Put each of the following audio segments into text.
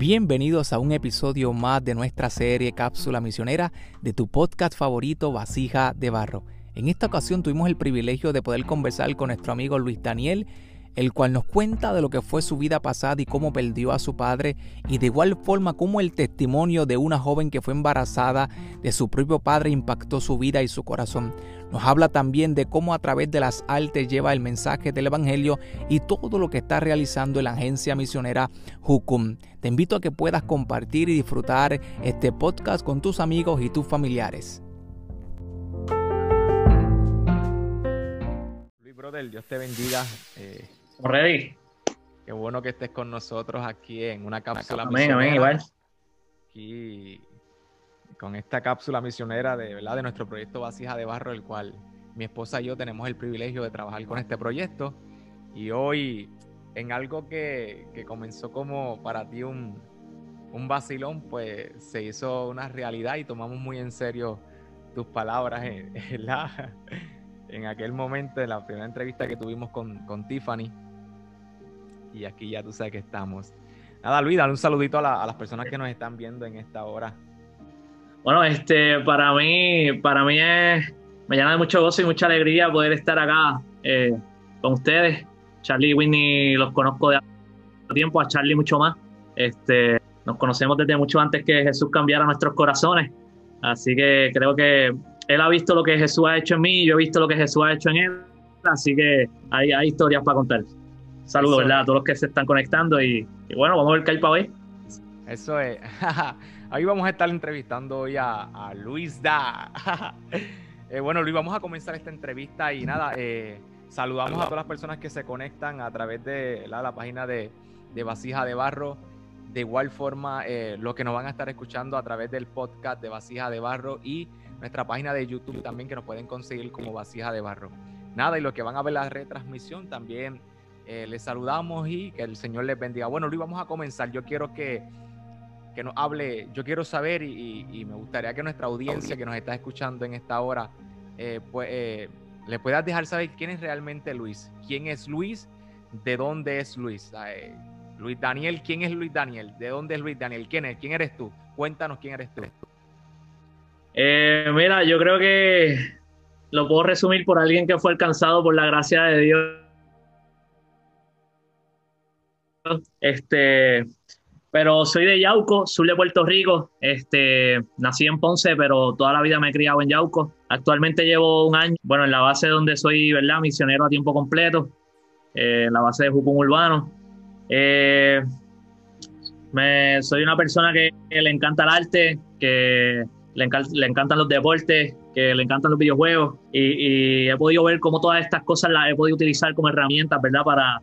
Bienvenidos a un episodio más de nuestra serie Cápsula Misionera de tu podcast favorito Vasija de Barro. En esta ocasión tuvimos el privilegio de poder conversar con nuestro amigo Luis Daniel, el cual nos cuenta de lo que fue su vida pasada y cómo perdió a su padre, y de igual forma cómo el testimonio de una joven que fue embarazada de su propio padre impactó su vida y su corazón. Nos habla también de cómo a través de las artes lleva el mensaje del Evangelio y todo lo que está realizando la agencia misionera Hukum. Te invito a que puedas compartir y disfrutar este podcast con tus amigos y tus familiares. Luis Brother, Dios te bendiga. Eh, ready. Qué bueno que estés con nosotros aquí en una cápsula amén, Amén, igual. Aquí con esta cápsula misionera de, ¿verdad? de nuestro proyecto Vasija de Barro, el cual mi esposa y yo tenemos el privilegio de trabajar con este proyecto. Y hoy, en algo que, comenzó como para ti un, un vacilón, pues se hizo una realidad y tomamos muy en serio tus palabras en, la, en aquel momento, en la primera entrevista que tuvimos con, con Tiffany. Y aquí ya tú sabes que estamos. Nada, Luis, dale un saludito a, las personas que nos están viendo en esta hora. Bueno, este, para mí, para mí es, me llena de mucho gozo y mucha alegría poder estar acá eh, con ustedes. Charlie y Whitney los conozco de tiempo, a Charlie mucho más. Este, nos conocemos desde mucho antes que Jesús cambiara nuestros corazones. Así que creo que él ha visto lo que Jesús ha hecho en mí, yo he visto lo que Jesús ha hecho en él. Así que hay, hay historias para contar. Saludos, ¿verdad? A todos los que se están conectando y, y bueno, vamos a ver qué hay para hoy. Eso es. Ahí vamos a estar entrevistando hoy a, Luis Da. Eh, bueno, Luis, vamos a comenzar esta entrevista y nada, eh, saludamos a todas las personas que se conectan a través de la, página de, Vasija de Barro. De igual forma, eh, los que nos van a estar escuchando a través del podcast de Vasija de Barro y nuestra página de YouTube también que nos pueden conseguir como Vasija de Barro. Nada, y los que van a ver la retransmisión también les saludamos y que el Señor les bendiga. Bueno, Luis, vamos a comenzar. Yo quiero que que nos hable, yo quiero saber y, me gustaría que nuestra audiencia que nos está escuchando en esta hora, eh, pues eh, le puedas dejar saber quién es realmente Luis, quién es Luis, de dónde es Luis. Eh, Luis Daniel, ¿quién es Luis Daniel? ¿De dónde es Luis Daniel? ¿Quién es? ¿Quién eres tú? Cuéntanos quién eres tú. mira, yo creo que lo puedo resumir por alguien que fue alcanzado por la gracia de Dios. Este, pero soy de Yauco, sur de Puerto Rico. Este, nací en Ponce, pero toda la vida me he criado en Yauco. Actualmente llevo un año, bueno, en la base donde soy, ¿verdad? Misionero a tiempo completo, eh, en la base de Jucum Urbano. Eh, me, soy una persona que, le encanta el arte, que le, le, encantan los deportes, que le encantan los videojuegos y, y, he podido ver cómo todas estas cosas las he podido utilizar como herramientas, ¿verdad? Para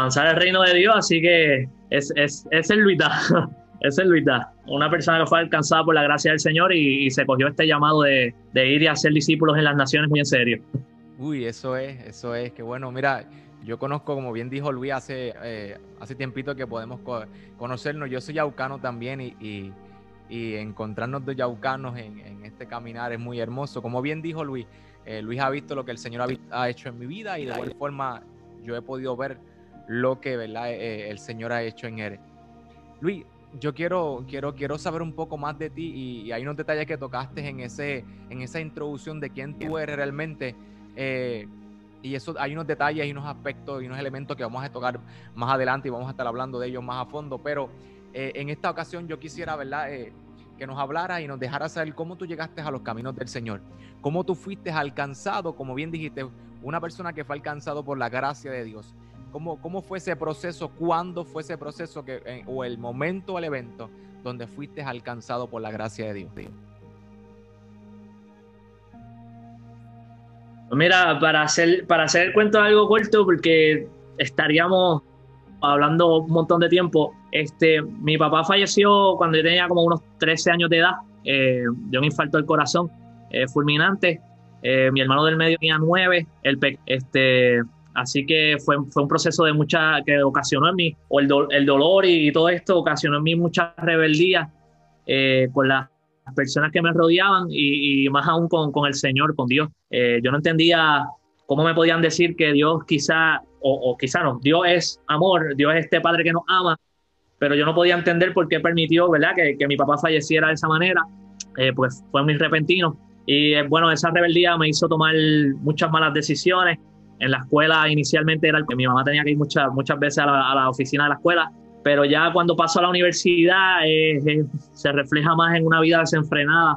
avanzar el reino de Dios. Así que es, es, es el Luisda, es el Luisda, una persona que fue alcanzada por la gracia del Señor y, se cogió este llamado de, ir y hacer discípulos en las naciones muy en serio. Uy, eso es, eso es, que bueno, mira, yo conozco, como bien dijo Luis hace, eh, hace tiempito que podemos conocernos, yo soy yaucano también y, y, encontrarnos de yaucanos en, en, este caminar es muy hermoso. Como bien dijo Luis, eh, Luis ha visto lo que el Señor ha, ha hecho en mi vida y de igual forma yo he podido ver lo que ¿verdad? Eh, eh, el Señor ha hecho en él. Luis, yo quiero, quiero, quiero saber un poco más de ti y, hay unos detalles que tocaste en, ese, en esa introducción de quién tú eres realmente. Eh, y eso hay unos detalles y unos aspectos y unos elementos que vamos a tocar más adelante y vamos a estar hablando de ellos más a fondo. Pero en esta ocasión yo quisiera, ¿verdad? que nos hablara y nos dejara saber cómo tú llegaste a los caminos del Señor, cómo tú fuiste alcanzado, como bien dijiste, una persona que fue alcanzado por la gracia de Dios. ¿Cómo, ¿Cómo fue ese proceso? ¿Cuándo fue ese proceso que, eh, o el momento o el evento donde fuiste alcanzado por la gracia de Dios? Mira, para hacer, para hacer el cuento algo corto, porque estaríamos hablando un montón de tiempo. Este, mi papá falleció cuando yo tenía como unos 13 años de edad, eh, de un infarto del corazón eh, fulminante. Eh, mi hermano del medio tenía 9, el, este, Así que fue, fue un proceso de mucha, que ocasionó en mí, o el, el dolor y, todo esto ocasionó en mí mucha rebeldía eh, con las personas que me rodeaban y, más aún con, con, el Señor, con Dios. Eh, yo no entendía cómo me podían decir que Dios quizá, o, o, quizá no, Dios es amor, Dios es este Padre que nos ama, pero yo no podía entender por qué permitió, ¿verdad?, que, que mi papá falleciera de esa manera, eh, pues fue muy repentino. Y eh, bueno, esa rebeldía me hizo tomar muchas malas decisiones. En la escuela inicialmente era el que mi mamá tenía que ir muchas, muchas veces a la, a la oficina de la escuela, pero ya cuando paso a la universidad eh, se refleja más en una vida desenfrenada.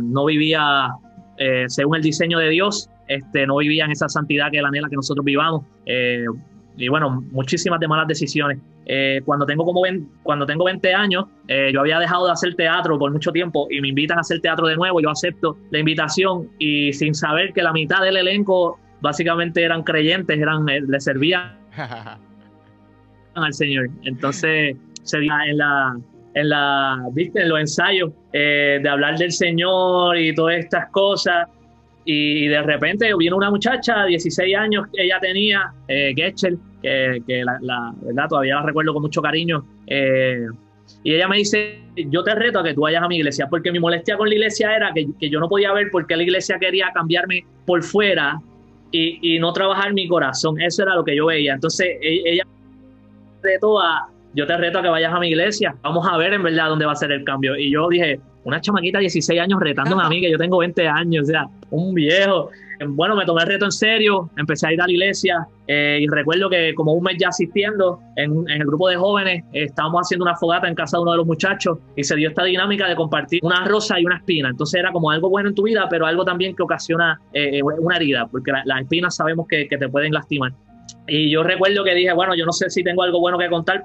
no vivía según el diseño de Dios, este, no vivía en esa santidad que él anhela que nosotros vivamos y bueno, muchísimas de malas decisiones. Eh, cuando, tengo como cuando tengo 20 años, eh, yo había dejado de hacer teatro por mucho tiempo y me invitan a hacer teatro de nuevo, yo acepto la invitación y sin saber que la mitad del elenco básicamente eran creyentes, eran, eh, le servían al Señor. Entonces, se en la, en la, ¿viste? En los ensayos de hablar del Señor y todas estas cosas. Y de repente viene una muchacha, 16 años ella tenía, eh, Getchel, que, la, verdad todavía la recuerdo con mucho cariño. Eh, y ella me dice, yo te reto a que tú vayas a mi iglesia, porque mi molestia con la iglesia era que, que yo no podía ver por qué la iglesia quería cambiarme por fuera y, y, no trabajar mi corazón. Eso era lo que yo veía. Entonces e, ella me retó a, yo te reto a que vayas a mi iglesia, vamos a ver en verdad dónde va a ser el cambio. Y yo dije, una chamaquita de 16 años retándome a mí, que yo tengo 20 años, o sea, un viejo. Bueno, me tomé el reto en serio, empecé a ir a la iglesia eh, y recuerdo que como un mes ya asistiendo en, el grupo de jóvenes, estábamos haciendo una fogata en casa de uno de los muchachos y se dio esta dinámica de compartir una rosa y una espina. Entonces era como algo bueno en tu vida, pero algo también que ocasiona eh, una herida, porque las espinas sabemos que, te pueden lastimar. Y yo recuerdo que dije, bueno, yo no sé si tengo algo bueno que contar,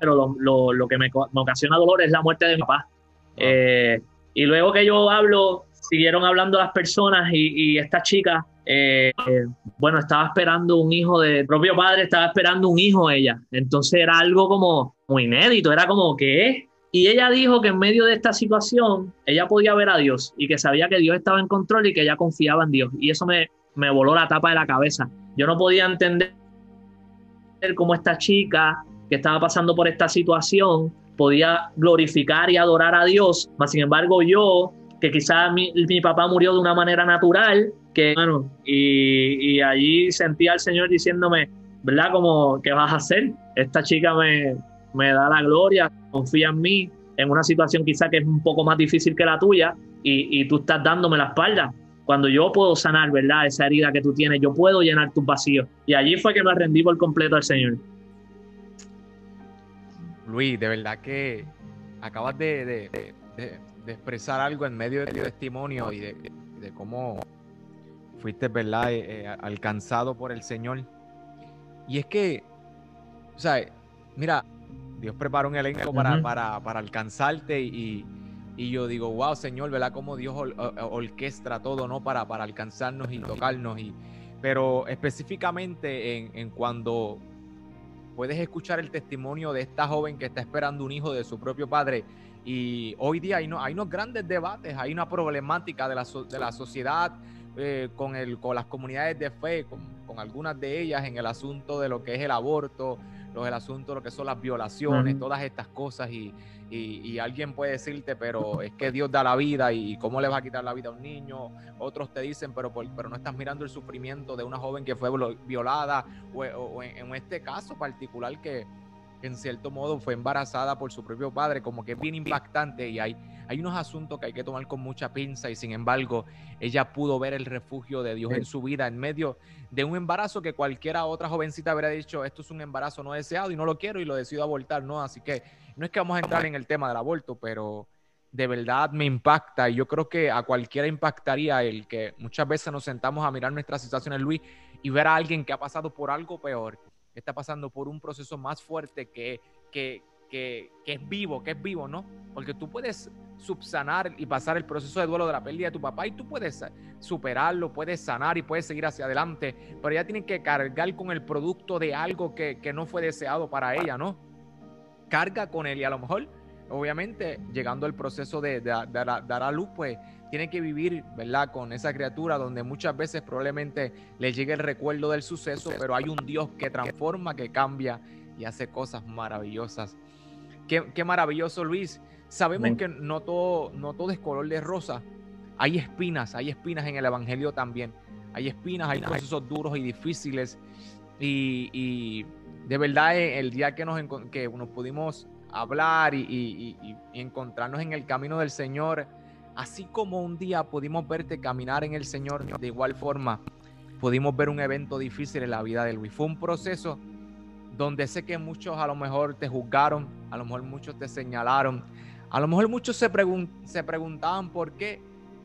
pero lo, que me, me, ocasiona dolor es la muerte de mi papá. Eh, y luego que yo hablo, siguieron hablando las personas y, esta chica, eh, bueno, estaba esperando un hijo de propio padre, estaba esperando un hijo ella. Entonces era algo como muy inédito, era como que Y ella dijo que en medio de esta situación ella podía ver a Dios y que sabía que Dios estaba en control y que ella confiaba en Dios. Y eso me, me voló la tapa de la cabeza. Yo no podía entender cómo esta chica que estaba pasando por esta situación podía glorificar y adorar a Dios, mas sin embargo yo, que quizás mi, papá murió de una manera natural, que bueno, y, y, allí sentía al Señor diciéndome, ¿verdad? Como, ¿qué vas a hacer? Esta chica me, me da la gloria, confía en mí, en una situación quizá que es un poco más difícil que la tuya, y, y tú estás dándome la espalda. Cuando yo puedo sanar, ¿verdad? Esa herida que tú tienes, yo puedo llenar tus vacíos. Y allí fue que me rendí por completo al Señor. Luis, de verdad que acabas de, expresar algo en medio de tu testimonio y de, cómo fuiste, ¿verdad?, eh, eh, alcanzado por el Señor. Y es que, o sea, mira, Dios preparó un elenco para, para, alcanzarte y, yo digo, wow, Señor, ¿verdad? Cómo Dios orquestra todo, ¿no? Para, para alcanzarnos y tocarnos. Y, pero específicamente en, en cuando puedes escuchar el testimonio de esta joven que está esperando un hijo de su propio padre. Y hoy día hay, no, hay unos grandes debates, hay una problemática de la, de la sociedad eh, con, el, con las comunidades de fe, con, con, algunas de ellas en el asunto de lo que es el aborto, lo, el asunto de lo que son las violaciones, todas estas cosas. Y, y, alguien puede decirte, pero es que Dios da la vida y cómo le va a quitar la vida a un niño. Otros te dicen, pero, pero no estás mirando el sufrimiento de una joven que fue violada o, en, este caso particular que en cierto modo fue embarazada por su propio padre, como que es bien impactante y hay, hay unos asuntos que hay que tomar con mucha pinza y sin embargo ella pudo ver el refugio de Dios en su vida en medio de un embarazo que cualquiera otra jovencita habría dicho, esto es un embarazo no deseado y no lo quiero y lo decido abortar, ¿no? Así que no es que vamos a entrar en el tema del aborto, pero de verdad me impacta y yo creo que a cualquiera impactaría el que muchas veces nos sentamos a mirar nuestras situaciones, Luis, y ver a alguien que ha pasado por algo peor, que está pasando por un proceso más fuerte que, que, que, que es vivo, que es vivo, ¿no? Porque tú puedes subsanar y pasar el proceso de duelo de la pérdida de tu papá y tú puedes superarlo, puedes sanar y puedes seguir hacia adelante, pero ella tiene que cargar con el producto de algo que, que no fue deseado para ella, ¿no? Carga con él y a lo mejor, obviamente, llegando al proceso de, dar a luz, pues tiene que vivir, ¿verdad? Con esa criatura donde muchas veces probablemente le llegue el recuerdo del suceso, pero hay un Dios que transforma, que cambia y hace cosas maravillosas. Qué, maravilloso, Luis. Sabemos que no todo, no todo es color de rosa. Hay espinas, hay espinas en el Evangelio también. Hay espinas, hay procesos duros y difíciles Y, de verdad eh, el día que nos, que nos pudimos hablar y, encontrarnos en el camino del Señor, así como un día pudimos verte caminar en el Señor, de igual forma pudimos ver un evento difícil en la vida de Luis. Fue un proceso donde sé que muchos a lo mejor te juzgaron, a lo mejor muchos te señalaron, a lo mejor muchos se, se preguntaban por qué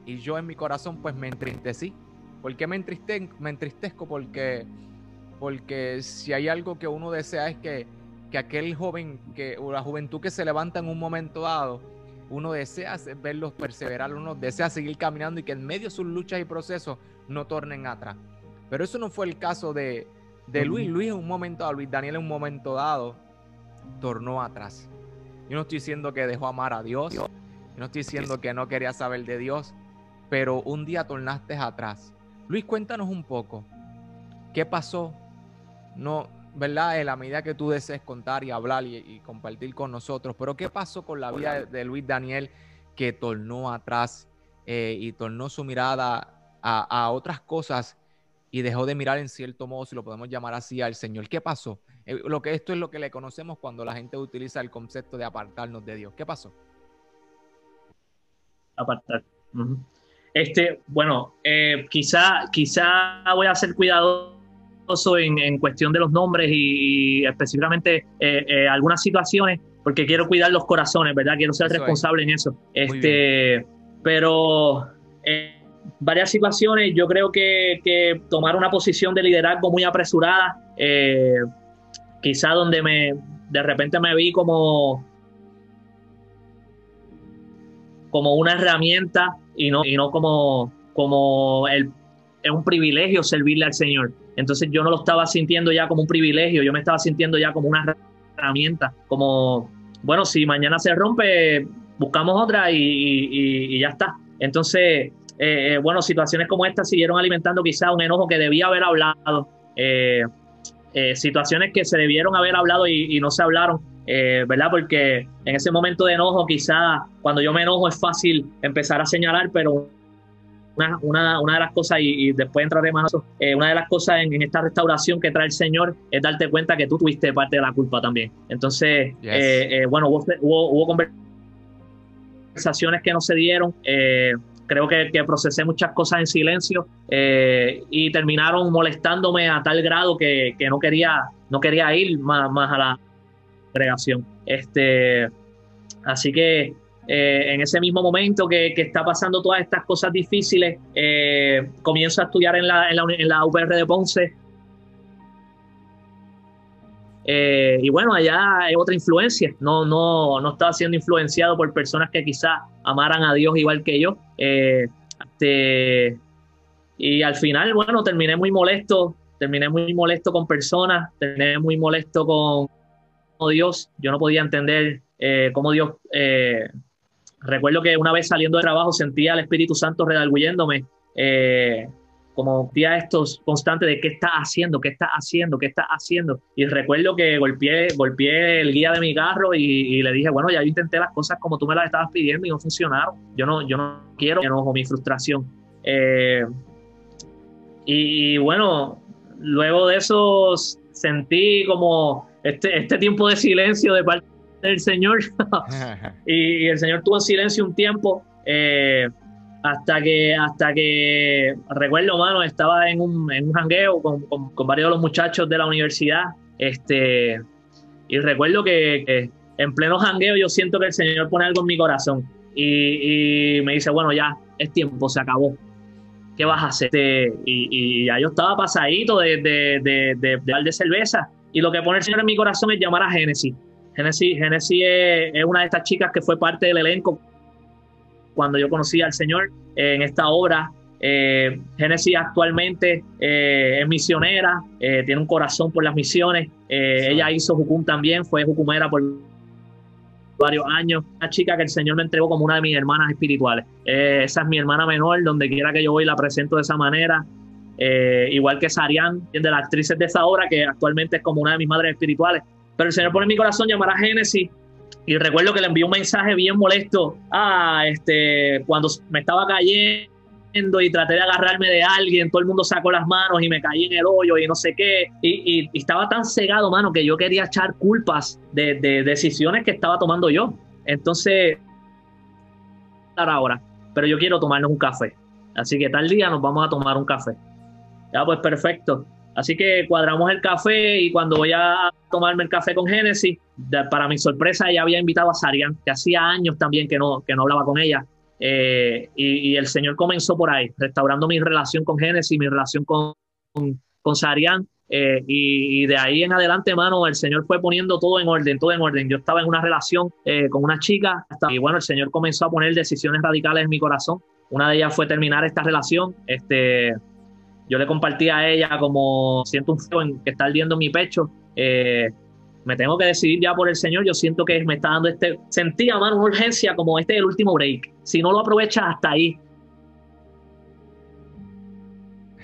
y yo en mi corazón pues me entristecí. ¿Por qué me, me entristezco? Porque, porque si hay algo que uno desea es que, que aquel joven, que, o la juventud que se levanta en un momento dado, uno desea verlos perseverar, uno desea seguir caminando y que en medio de sus luchas y procesos no tornen atrás. Pero eso no fue el caso de, de Luis. Luis en un momento dado, Luis Daniel en un momento dado, tornó atrás. Yo no estoy diciendo que dejó amar a Dios. Yo no estoy diciendo que no quería saber de Dios. Pero un día tornaste atrás. Luis, cuéntanos un poco. ¿Qué pasó? No, ¿verdad? En la medida que tú desees contar y hablar y, compartir con nosotros. Pero ¿qué pasó con la vida de, Luis Daniel que tornó atrás eh, y tornó su mirada a, otras cosas y dejó de mirar en cierto modo, si lo podemos llamar así, al Señor. ¿Qué pasó? Eh, lo que esto es lo que le conocemos cuando la gente utiliza el concepto de apartarnos de Dios. ¿Qué pasó? Apartar. Este, bueno, eh, quizá, quizá voy a ser cuidadoso en, en cuestión de los nombres y, específicamente eh, algunas situaciones, porque quiero cuidar los corazones, ¿verdad? Quiero ser responsable en eso. Este, pero varias situaciones, yo creo que, tomar una posición de liderazgo muy apresurada, eh, quizá donde me de repente me vi como como una herramienta y no, y no como, como el, es un privilegio servirle al Señor. Entonces yo no lo estaba sintiendo ya como un privilegio, yo me estaba sintiendo ya como una herramienta, como, bueno, si mañana se rompe, buscamos otra y, y ya está. Entonces, eh, eh, bueno, situaciones como esta siguieron alimentando quizá un enojo que debía haber hablado, eh, situaciones que se debieron haber hablado y, no se hablaron, ¿verdad? Porque en ese momento de enojo quizá cuando yo me enojo es fácil empezar a señalar, pero una, una, una, de las cosas, y, después entraré más, una de las cosas en, esta restauración que trae el Señor es darte cuenta que tú tuviste parte de la culpa también. Entonces, bueno, hubo, hubo, conversaciones que no se dieron creo que, procesé muchas cosas en silencio eh, y terminaron molestándome a tal grado que, no, quería, no quería ir más, más a la congregación. Este, así que eh, en ese mismo momento que, está pasando todas estas cosas difíciles, eh, comienzo a estudiar en la, en, la, UPR de Ponce eh, y bueno, allá hay otra influencia. No, no, no estaba siendo influenciado por personas que quizás amaran a Dios igual que yo. Eh, este, y al final, bueno, terminé muy molesto. Terminé muy molesto con personas. Terminé muy molesto con, Dios. Yo no podía entender cómo Dios. Recuerdo que una vez saliendo de trabajo sentía al Espíritu Santo redarguyéndome como día estos constantes de qué está haciendo, qué está haciendo, qué está haciendo. Y recuerdo que golpeé, golpeé el guía de mi carro y, le dije, bueno, ya yo intenté las cosas como tú me las estabas pidiendo y no funcionaron. Yo no, yo no quiero mi frustración. Eh, y, bueno, luego de eso sentí como este, este tiempo de silencio de parte del Señor. y, el Señor tuvo en silencio un tiempo. Eh, hasta que, hasta que recuerdo, mano, estaba en un, en un jangueo con, con, varios de los muchachos de la universidad, este, y recuerdo que, en pleno jangueo yo siento que el Señor pone algo en mi corazón y, me dice, bueno, ya es tiempo, se acabó. ¿Qué vas a hacer? Este, y, y, ya yo estaba pasadito de, de, de, de, de cerveza. Y lo que pone el Señor en mi corazón es llamar a Génesis. Génesis, Génesis es, es, una de estas chicas que fue parte del elenco cuando yo conocí al Señor eh, en esta obra. Eh, Génesis actualmente eh, es misionera, tiene un corazón por las misiones. Ella hizo Jucum también, fue Jucumera por varios años. Una chica que el Señor me entregó como una de mis hermanas espirituales. esa es mi hermana menor, donde quiera que yo voy la presento de esa manera. igual que Sarian, de las actrices de esa obra, que actualmente es como una de mis madres espirituales. Pero el Señor pone en mi corazón llamar a Génesis y recuerdo que le envié un mensaje bien molesto, ah, este, cuando me estaba cayendo y traté de agarrarme de alguien, todo el mundo sacó las manos y me caí en el hoyo y no sé qué. Y, estaba tan cegado, mano, que yo quería echar culpas de, de decisiones que estaba tomando yo. Entonces, ahora, pero yo quiero tomarnos un café. Así que tal día nos vamos a tomar un café. Ya, pues perfecto. Así que cuadramos el café y cuando voy a tomarme el café con Génesis, para mi sorpresa, ella había invitado a Sarian, que hacía años también que no, que no hablaba con ella. Eh, y, el Señor comenzó por ahí, restaurando mi relación con Génesis, mi relación con, con, Sarian. Eh, y, de ahí en adelante, hermano, el Señor fue poniendo todo en orden, todo en orden. Yo estaba en una relación eh, con una chica y bueno, el Señor comenzó a poner decisiones radicales en mi corazón. Una de ellas fue terminar esta relación. Este, yo le compartí a ella como siento un frío que está ardiendo en mi pecho me tengo que decidir ya por el Señor, yo siento que me está dando este, sentía, mano, una urgencia como este es el último break. Si no lo aprovechas hasta ahí.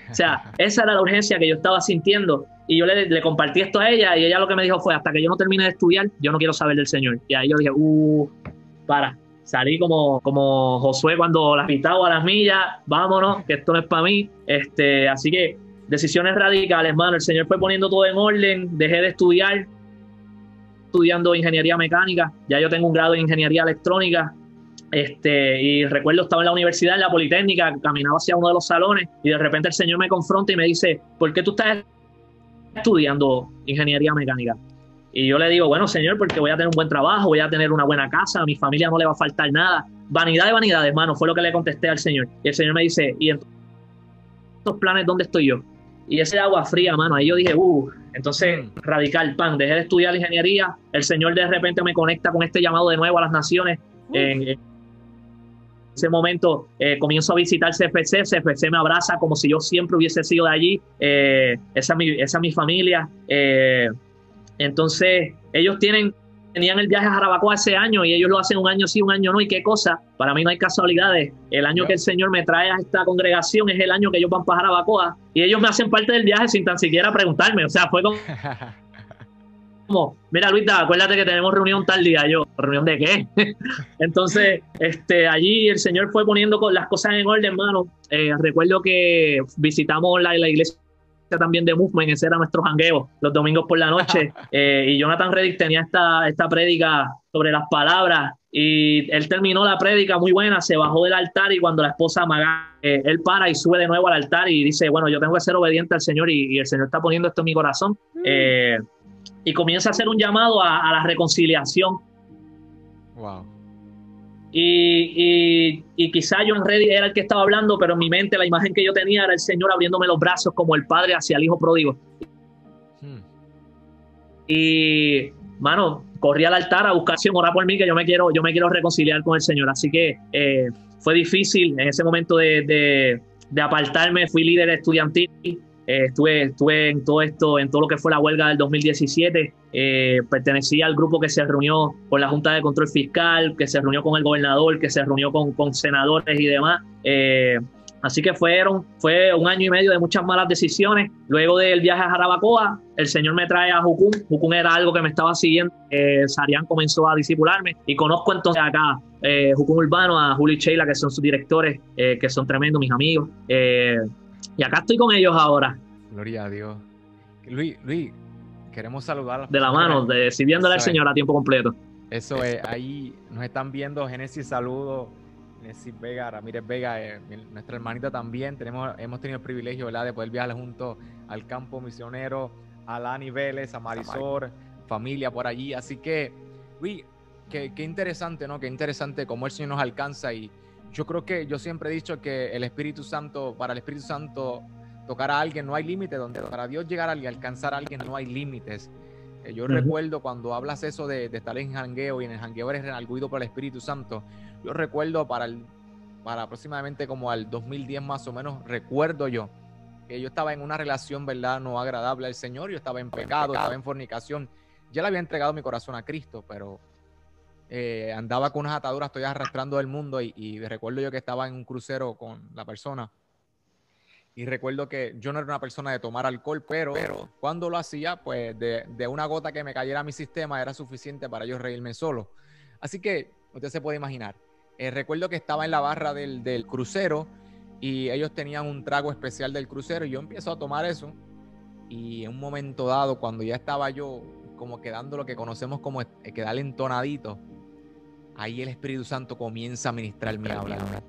O sea, esa era la urgencia que yo estaba sintiendo. Y yo le, compartí esto a ella y ella lo que me dijo fue, hasta que yo no termine de estudiar, yo no quiero saber del Señor. Y ahí yo dije, uh, para. Salí como, como Josué cuando las pitaba a las millas, vámonos, que esto no es para mí. Este, así que decisiones radicales, hermano. El Señor fue poniendo todo en orden, dejé de estudiar, estudiando ingeniería mecánica, ya yo tengo un grado en ingeniería electrónica. Este, y recuerdo, estaba en la universidad, en la Politécnica, caminaba hacia uno de los salones y de repente el señor me confronta y me dice, ¿por qué tú estás estudiando ingeniería mecánica? Y yo le digo, bueno, señor, porque voy a tener un buen trabajo, voy a tener una buena casa, a mi familia no le va a faltar nada. Vanidad de vanidad, hermano, fue lo que le contesté al señor. Y el señor me dice, ¿y en estos planes dónde estoy yo? Y ese agua fría, mano, ahí yo dije, uh, entonces, radical, pan, dejé de estudiar ingeniería, el Señor de repente me conecta con este llamado de nuevo a las naciones. En, ese momento eh, comienzo a visitar CFC, CFC me abraza como si yo siempre hubiese sido de allí, eh, esa, es mi, esa mi familia. Eh, entonces, ellos tienen tenían el viaje a Jarabacoa ese año y ellos lo hacen un año sí, un año no. ¿Y qué cosa? Para mí no hay casualidades. El año que el Señor me trae a esta congregación es el año que ellos van para Jarabacoa y ellos me hacen parte del viaje sin tan siquiera preguntarme. O sea, fue como... como mira Luisa, acuérdate que tenemos reunión tal día. Yo, ¿reunión de qué? Entonces, este, allí el Señor fue poniendo las cosas en orden, hermano. Eh, recuerdo que visitamos la, la iglesia también de Movement, ese era nuestro jangueo los domingos por la noche. Eh, y Jonathan Reddick tenía esta, esta prédica sobre las palabras y él terminó la prédica muy buena, se bajó del altar y cuando la esposa Maga, eh, él para y sube de nuevo al altar y dice, bueno, yo tengo que ser obediente al Señor y, el Señor está poniendo esto en mi corazón. Mm. Eh, y comienza a hacer un llamado a, a la reconciliación. Wow. Y, y, quizá John Reddy era el que estaba hablando, pero en mi mente la imagen que yo tenía era el Señor abriéndome los brazos como el padre hacia el hijo pródigo. Hmm. Y, mano, corrí al altar a buscar orar por mí, que yo me quiero, yo me quiero reconciliar con el Señor. Así que eh, fue difícil en ese momento de, de, de apartarme. Fui líder estudiantil eh, estuve, estuve en todo esto, en todo lo que fue la huelga del 2017. Eh, pertenecía al grupo que se reunió con la Junta de Control Fiscal, que se reunió con el gobernador, que se reunió con, con senadores y demás. Eh, así que fueron, fue un año y medio de muchas malas decisiones. Luego del viaje a Jarabacoa, el Señor me trae a Jucún. Jucún era algo que me estaba siguiendo. Sarián comenzó a disipularme y conozco entonces acá Jucún Urbano, a Juli Sheila, que son sus directores, que son tremendos, mis amigos. Y acá estoy con ellos ahora. Gloria a Dios. Luis, Luis, queremos saludar. De la mano, de, sirviéndole al Señor a tiempo completo. Eso es, ahí nos están viendo Génesis Saludos, Génesis Vega, Ramírez Vega, eh, nuestra hermanita también. Tenemos, hemos tenido el privilegio ¿verdad? de poder viajar junto al campo misionero, a Lani Vélez, a Marisol, familia por allí. Así que, Luis, qué, qué interesante, ¿no? Qué interesante cómo el Señor nos alcanza y yo creo que yo siempre he dicho que el Espíritu Santo, para el Espíritu Santo tocar a alguien no hay límite, donde para Dios llegar a alguien, alcanzar a alguien no hay límites. Eh, yo recuerdo cuando hablas eso de, estar en jangueo y en el jangueo eres renalguido por el Espíritu Santo, yo recuerdo para, el, para aproximadamente como al 2010 más o menos, recuerdo yo que yo estaba en una relación, ¿verdad? No agradable al Señor, yo estaba en pecado, estaba en fornicación, ya le había entregado mi corazón a Cristo, pero eh, andaba con unas ataduras, estoy arrastrando del mundo y, recuerdo yo que estaba en un crucero con la persona y recuerdo que yo no era una persona de tomar alcohol, pero, cuando lo hacía, pues de, una gota que me cayera a mi sistema era suficiente para yo reírme solo. Así que usted se puede imaginar. Eh, recuerdo que estaba en la barra del, crucero y ellos tenían un trago especial del crucero y yo empiezo a tomar eso y en un momento dado, cuando ya estaba yo como quedando lo que conocemos como quedar entonadito, ahí el Espíritu Santo comienza a ministrarme a hablar.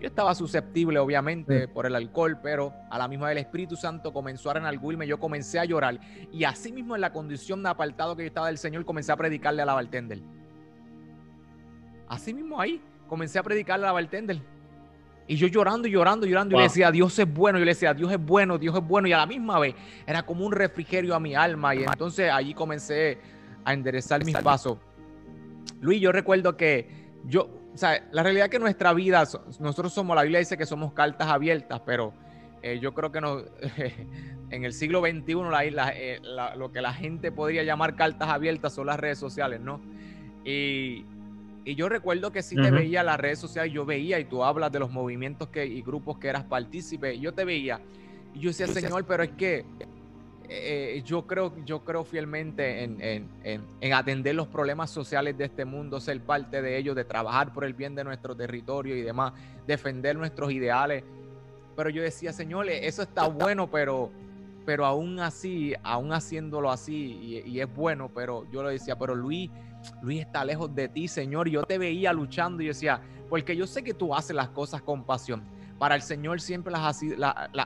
Yo estaba susceptible, obviamente, por el alcohol, pero a la misma vez el Espíritu Santo comenzó a renalguirme, yo comencé a llorar. Y así mismo en la condición de apartado que yo estaba del Señor, comencé a predicarle a la bartender. Así mismo ahí, comencé a predicarle a la bartender. Y yo llorando y llorando y llorando. Y le decía, Dios es bueno. Yo le decía, Dios es bueno, Dios es bueno. Y a la misma vez era como un refrigerio a mi alma. Y entonces allí comencé a enderezar mis pasos. Luis, yo recuerdo que yo, o sea, la realidad es que nuestra vida, nosotros somos, la Biblia dice que somos cartas abiertas, pero eh, yo creo que no, en el siglo XXI eh, lo que la gente podría llamar cartas abiertas son las redes sociales, ¿no? Y, y yo recuerdo que si te veía las redes sociales, yo veía, y tú hablas de los movimientos que, y grupos que eras partícipe, yo te veía, y yo decía, Señor, pero es que eh, yo, creo, yo creo fielmente en, en, en, atender los problemas sociales de este mundo, ser parte de ellos, de trabajar por el bien de nuestro territorio y demás, defender nuestros ideales. Pero yo decía, Señor, eso está bueno, pero pero aún así, aún haciéndolo así, y, y, es bueno, pero yo lo decía, pero Luis, Luis está lejos de ti, Señor. Yo te veía luchando y yo decía, porque yo sé que tú haces las cosas con pasión. Para el Señor siempre las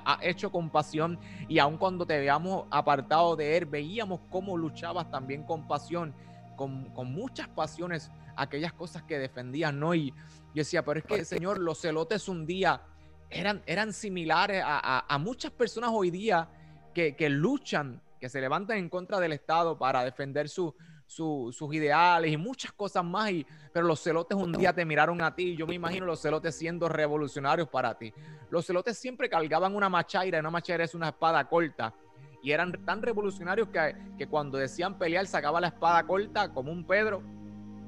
ha, hecho con pasión y aun cuando te veamos apartado de Él, veíamos cómo luchabas también con pasión, con, muchas pasiones, aquellas cosas que defendías, ¿no? Y yo decía, pero es que, Señor, los celotes un día eran, eran similares a, muchas personas hoy día que, que luchan, que se levantan en contra del Estado para defender su, sus ideales y muchas cosas más. Y, pero los celotes un día te miraron a ti. Yo me imagino los celotes siendo revolucionarios para ti. Los celotes siempre cargaban una machaira. Y una machaira es una espada corta. Y eran tan revolucionarios que, que cuando decían pelear, sacaba la espada corta como un Pedro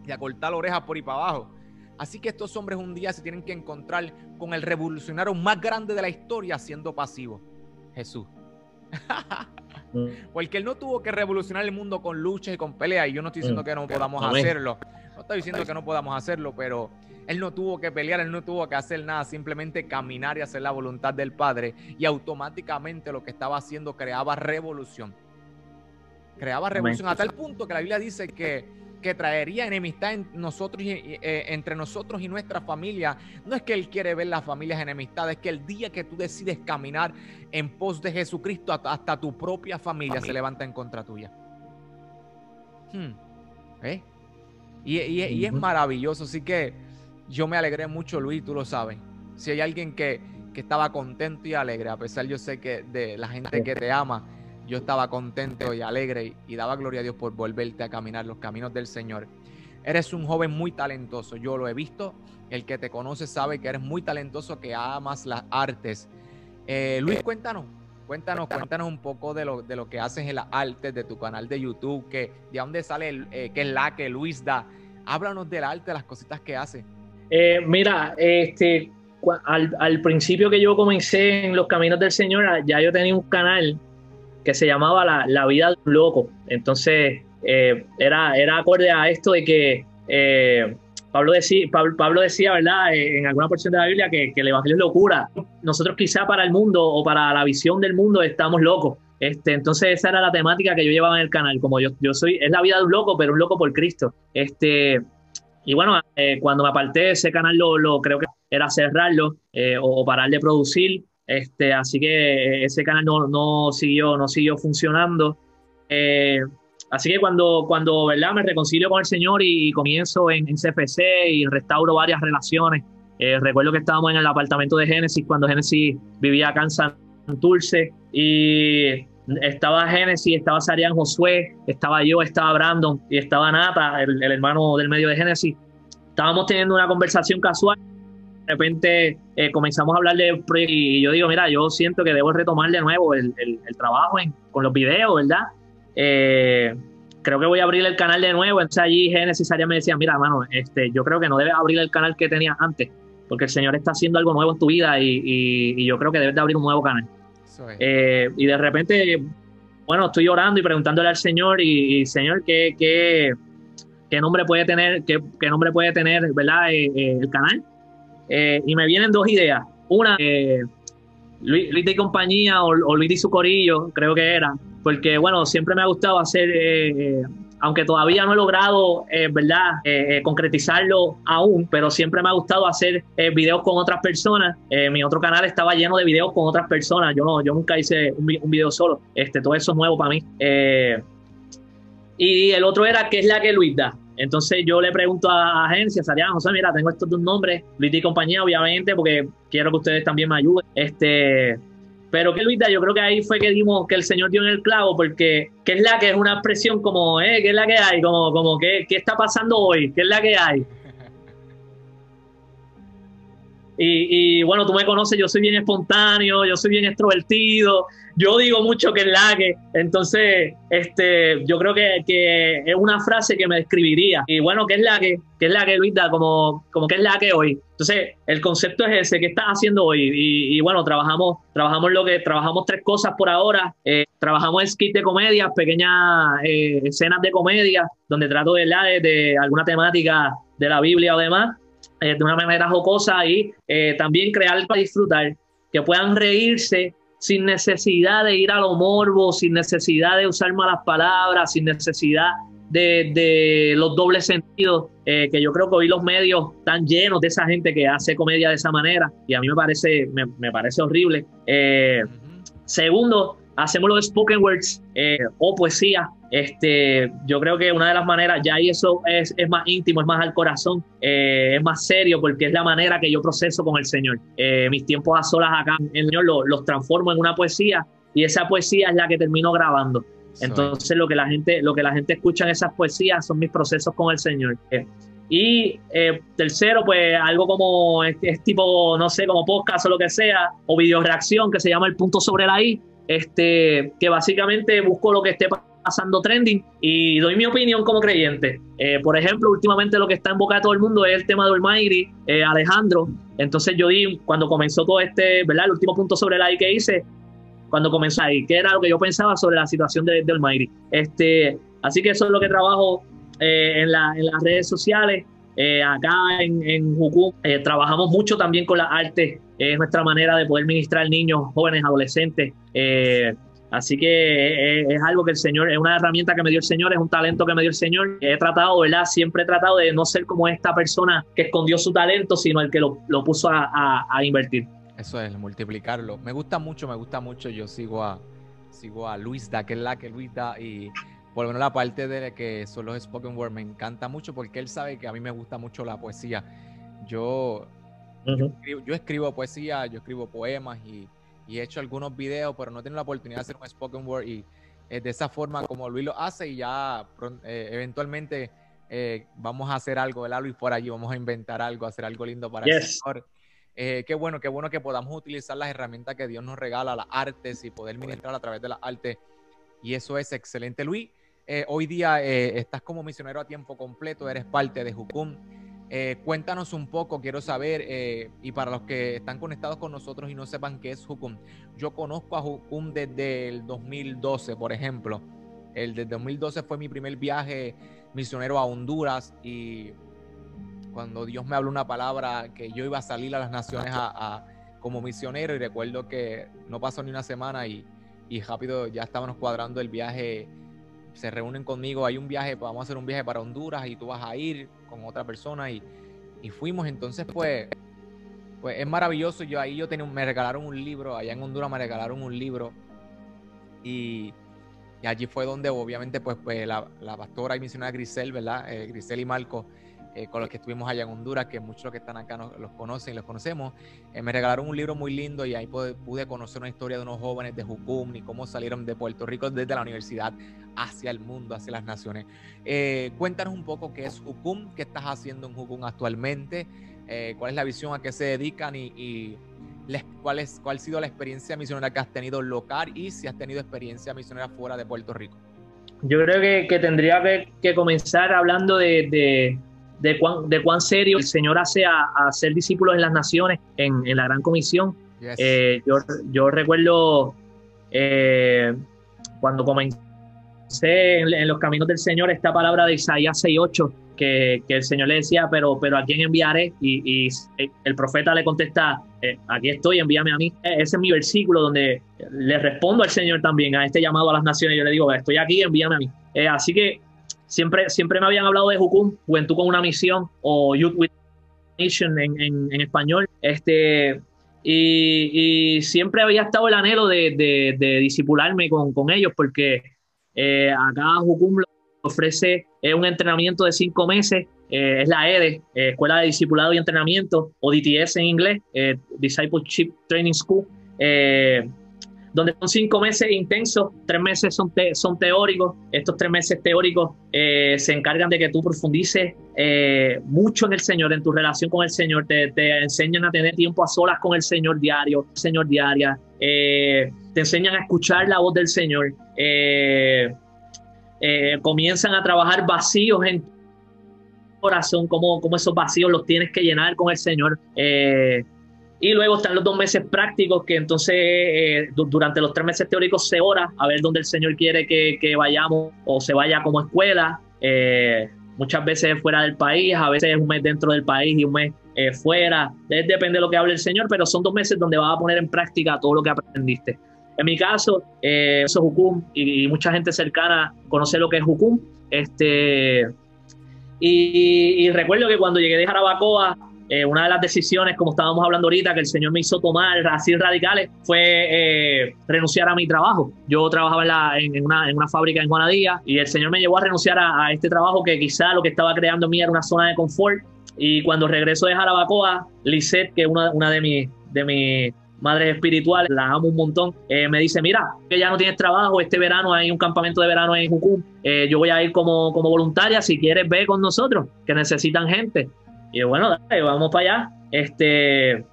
y a cortar la oreja por y para abajo. Así que estos hombres un día se tienen que encontrar con el revolucionario más grande de la historia siendo pasivo, Jesús. Mm. Porque él no tuvo que revolucionar el mundo con luchas y con peleas. Y yo no estoy diciendo mm. que no podamos hacerlo. No estoy diciendo que no podamos hacerlo, pero él no tuvo que pelear, él no tuvo que hacer nada, simplemente caminar y hacer la voluntad del Padre. Y automáticamente lo que estaba haciendo creaba revolución. Creaba revolución a tal punto que la Biblia dice que que traería enemistad en nosotros y, eh, entre nosotros y nuestra familia. No es que Él quiere ver las familias enemistades, es que el día que tú decides caminar en pos de Jesucristo, hasta, tu propia familia, se levanta en contra tuya. Hmm. ¿Eh? Y, es maravilloso, así que yo me alegré mucho, Luis, tú lo sabes. Si hay alguien que, que estaba contento y alegre, a pesar yo sé que de la gente que te ama, yo estaba contento y alegre y, daba gloria a Dios por volverte a caminar los caminos del Señor. Eres un joven muy talentoso, yo lo he visto. El que te conoce sabe que eres muy talentoso, que amas las artes. Eh, Luis, cuéntanos, cuéntanos, cuéntanos un poco de lo, de lo que haces en las artes, de tu canal de YouTube, que, de dónde sale, eh, qué es la que Luis da. Háblanos del arte, las cositas que hace. Eh, mira, este, al, al, principio que yo comencé en los caminos del Señor, ya yo tenía un canal que se llamaba La, la vida de un loco. Entonces, eh, era, era acorde a esto de que eh, Pablo, decía, Pablo, decía, ¿verdad?, eh, en alguna porción de la Biblia que, que, el Evangelio es locura. Nosotros quizá para el mundo o para la visión del mundo estamos locos. Este, entonces esa era la temática que yo llevaba en el canal, como yo, yo soy, es la vida de un loco, pero un loco por Cristo. Este, y bueno, cuando me aparté ese canal, lo, lo creo que era cerrarlo o, o, parar de producir. Este, así que ese canal no, no siguió, no siguió funcionando. Eh, así que cuando, cuando ¿verdad? me reconcilio con el Señor y comienzo en, CFC y restauro varias relaciones, eh, recuerdo que estábamos en el apartamento de Génesis cuando Génesis vivía acá en Santurce y estaba Génesis, estaba Sarian Josué, estaba yo, estaba Brandon y estaba Nata, el, el hermano del medio de Génesis. Estábamos teniendo una conversación casual de repente eh, comenzamos a hablar de y yo digo, mira, yo siento que debo retomar de nuevo el, trabajo con los videos, ¿verdad? Eh, creo que voy a abrir el canal de nuevo. Entonces allí Genesis me decía, mira, hermano, este, yo creo que no debes abrir el canal que tenías antes, porque el Señor está haciendo algo nuevo en tu vida y, yo creo que debes de abrir un nuevo canal. Eh, y de repente, bueno, estoy orando y preguntándole al Señor y, Señor, ¿qué, qué, qué nombre puede tener, qué, qué nombre puede tener, ¿verdad? el canal. Eh, y me vienen dos ideas. Una, eh, Luis, y compañía o, Luis y su corillo, creo que era, porque bueno, siempre me ha gustado hacer, eh, aunque todavía no he logrado, ¿verdad?, concretizarlo aún, pero siempre me ha gustado hacer videos con otras personas. mi otro canal estaba lleno de videos con otras personas, yo, no, yo nunca hice un, un video solo, este, todo eso es nuevo para mí. y el otro era, ¿qué es la que Luis da? Entonces yo le pregunto a agencias, Arián, José, mira, tengo estos dos nombres, Luis y compañía, obviamente, porque quiero que ustedes también me ayuden. Este, pero que Luis, yo creo que ahí fue que dimos, que el Señor dio en el clavo, porque ¿qué es la que es una expresión como, eh, qué es la que hay? Como, como ¿qué, qué está pasando hoy? ¿Qué es la que hay? Y, y, bueno, tú me conoces, yo soy bien espontáneo, yo soy bien extrovertido, yo digo mucho que es la que, entonces, este, yo creo que, que, es una frase que me describiría. Y bueno, ¿qué es la que? ¿Qué es la que, Luisa? Como, como ¿qué es la que hoy? Entonces, el concepto es ese, ¿qué estás haciendo hoy? Y, bueno, trabajamos, trabajamos lo que, trabajamos tres cosas por ahora. Eh, trabajamos el skit de comedia, pequeñas eh, escenas de comedia, donde trato de, de, de alguna temática de la Biblia o demás. Eh, de una manera jocosa y eh, también crear para disfrutar, que puedan reírse sin necesidad de ir a lo morbo, sin necesidad de usar malas palabras, sin necesidad de, los dobles sentidos, eh, que yo creo que hoy los medios están llenos de esa gente que hace comedia de esa manera y a mí me parece, me, parece horrible. Segundo, hacemos los spoken words o poesía este, yo creo que una de las maneras, ya ahí eso es, es más íntimo, es más al corazón, eh, es más serio, porque es la manera que yo proceso con el Señor. Eh, mis tiempos a solas acá, el Señor los, los transformo en una poesía y esa poesía es la que termino grabando. Entonces lo que la gente, lo que la gente escucha en esas poesías son mis procesos con el Señor. Y eh, tercero, pues algo como es, tipo, no sé, como podcast o lo que sea, o video reacción que se llama el punto sobre la I, este, que básicamente busco lo que esté pasando trending y doy mi opinión como creyente. Eh, por ejemplo, últimamente lo que está en boca de todo el mundo es el tema de Almighty, eh, Alejandro. Entonces yo di, cuando comenzó todo este, ¿verdad? El último punto sobre la I que hice, cuando comenzó ahí, que era lo que yo pensaba sobre la situación de, de. Este, así que eso es lo que trabajo eh, en, la, en, las redes sociales. Acá en, en Jucú trabajamos mucho también con la arte, es nuestra manera de poder ministrar niños, jóvenes, adolescentes. Así que es, algo que el Señor, es una herramienta que me dio el Señor, es un talento que me dio el Señor. He tratado, ¿verdad? Siempre he tratado de no ser como esta persona que escondió su talento, sino el que lo, puso a, invertir. Eso es, multiplicarlo. Me gusta mucho, me gusta mucho. Yo sigo a, sigo a Luis Da, que es la que Luis da, y por lo menos la parte de que son los spoken word me encanta mucho porque él sabe que a mí me gusta mucho la poesía. Yo, yo escribo poesía, yo escribo poemas y y he hecho algunos videos, pero no tengo la oportunidad de hacer un spoken word y es de esa forma como Luis lo hace y ya eh, eventualmente eh, vamos a hacer algo, ¿verdad Luis? Por allí vamos a inventar algo, hacer algo lindo para el Señor. Eh, qué bueno, qué bueno que podamos utilizar las herramientas que Dios nos regala, las artes y poder ministrar a través de las artes. Y eso es excelente. Luis, hoy día estás como misionero a tiempo completo, eres parte de Jucum. Eh, cuéntanos un poco, quiero saber, eh, y para los que están conectados con nosotros y no sepan qué es Jucum, yo conozco a Jucum desde el 2012, por ejemplo. El de 2012 fue mi primer viaje misionero a Honduras y cuando Dios me habló una palabra que yo iba a salir a las naciones como misionero y recuerdo que no pasó ni una semana y, y rápido ya estábamos cuadrando el viaje se reúnen conmigo, hay un viaje, vamos a hacer un viaje para Honduras y tú vas a ir con otra persona y, y fuimos, entonces pues, pues es maravilloso, yo ahí yo tenía, me regalaron un libro, allá en Honduras me regalaron un libro y, y allí fue donde obviamente pues, pues la, la pastora y misionera Grisel, ¿verdad? Eh, Grisel y Marco eh, con los que estuvimos allá en Honduras, que muchos que están acá los conocen y los conocemos, eh, me regalaron un libro muy lindo y ahí pude, conocer una historia de unos jóvenes de Jucum y cómo salieron de Puerto Rico desde la universidad hacia el mundo, hacia las naciones. Eh, cuéntanos un poco qué es Jucum, qué estás haciendo en Jucum actualmente, cuál es la visión, a qué se dedican y, cuál, es, cuál ha sido la experiencia misionera que has tenido local y si has tenido experiencia misionera fuera de Puerto Rico. Yo creo que, tendría que, comenzar hablando de cuán, de cuán serio el Señor hace a, ser discípulos en las naciones, en, la gran comisión. Eh, yo, yo, recuerdo eh, cuando comencé en, los caminos del Señor esta palabra de Isaías 6.8, que, que el Señor le decía, pero, pero ¿a quién enviaré? Y, el profeta le contesta, eh, aquí estoy, envíame a mí. Ese es mi versículo donde le respondo al Señor también, a este llamado a las naciones. Yo le digo, estoy aquí, envíame a mí. Eh, así que siempre, siempre me habían hablado de Jucum, Juventud con una misión, o Youth with Mission en, español. Este, y, siempre había estado el anhelo de, de, disipularme con, ellos, porque eh, acá Jucum ofrece eh, un entrenamiento de cinco meses, eh, es la EDE, Escuela de Discipulado y Entrenamiento, o DTS en inglés, Discipleship Training School, donde son cinco meses intensos, tres meses son, son teóricos, estos tres meses teóricos se encargan de que tú profundices mucho en el Señor, en tu relación con el Señor, te, te, enseñan a tener tiempo a solas con el Señor diario, Señor diaria, te enseñan a escuchar la voz del Señor, eh, eh, comienzan a trabajar vacíos en tu corazón, como, como esos vacíos los tienes que llenar con el Señor. Eh, y luego están los dos meses prácticos, que entonces durante los tres meses teóricos se ora a ver dónde el Señor quiere que, que vayamos o se vaya como escuela. muchas veces fuera del país, a veces un mes dentro del país y un mes fuera. Depende de lo que hable el Señor, pero son dos meses donde vas a poner en práctica todo lo que aprendiste. En mi caso, eh, eso es Hukum y, mucha gente cercana conoce lo que es Hukum. Este, y, recuerdo que cuando llegué de Jarabacoa, eh, una de las decisiones, como estábamos hablando ahorita, que el Señor me hizo tomar así radicales, fue eh, renunciar a mi trabajo. Yo trabajaba en, una, fábrica en Juanadía y el Señor me llevó a renunciar a, este trabajo que quizá lo que estaba creando en mí era una zona de confort. Y cuando regreso de Jarabacoa, Lisette, que es una, de mis madres espirituales, las amo un montón, eh, me dice, mira, que ya no tienes trabajo, este verano hay un campamento de verano en Jucum, yo voy a ir como, como voluntaria, si quieres ve con nosotros, que necesitan gente. Y yo, bueno, dale, vamos para allá. Este,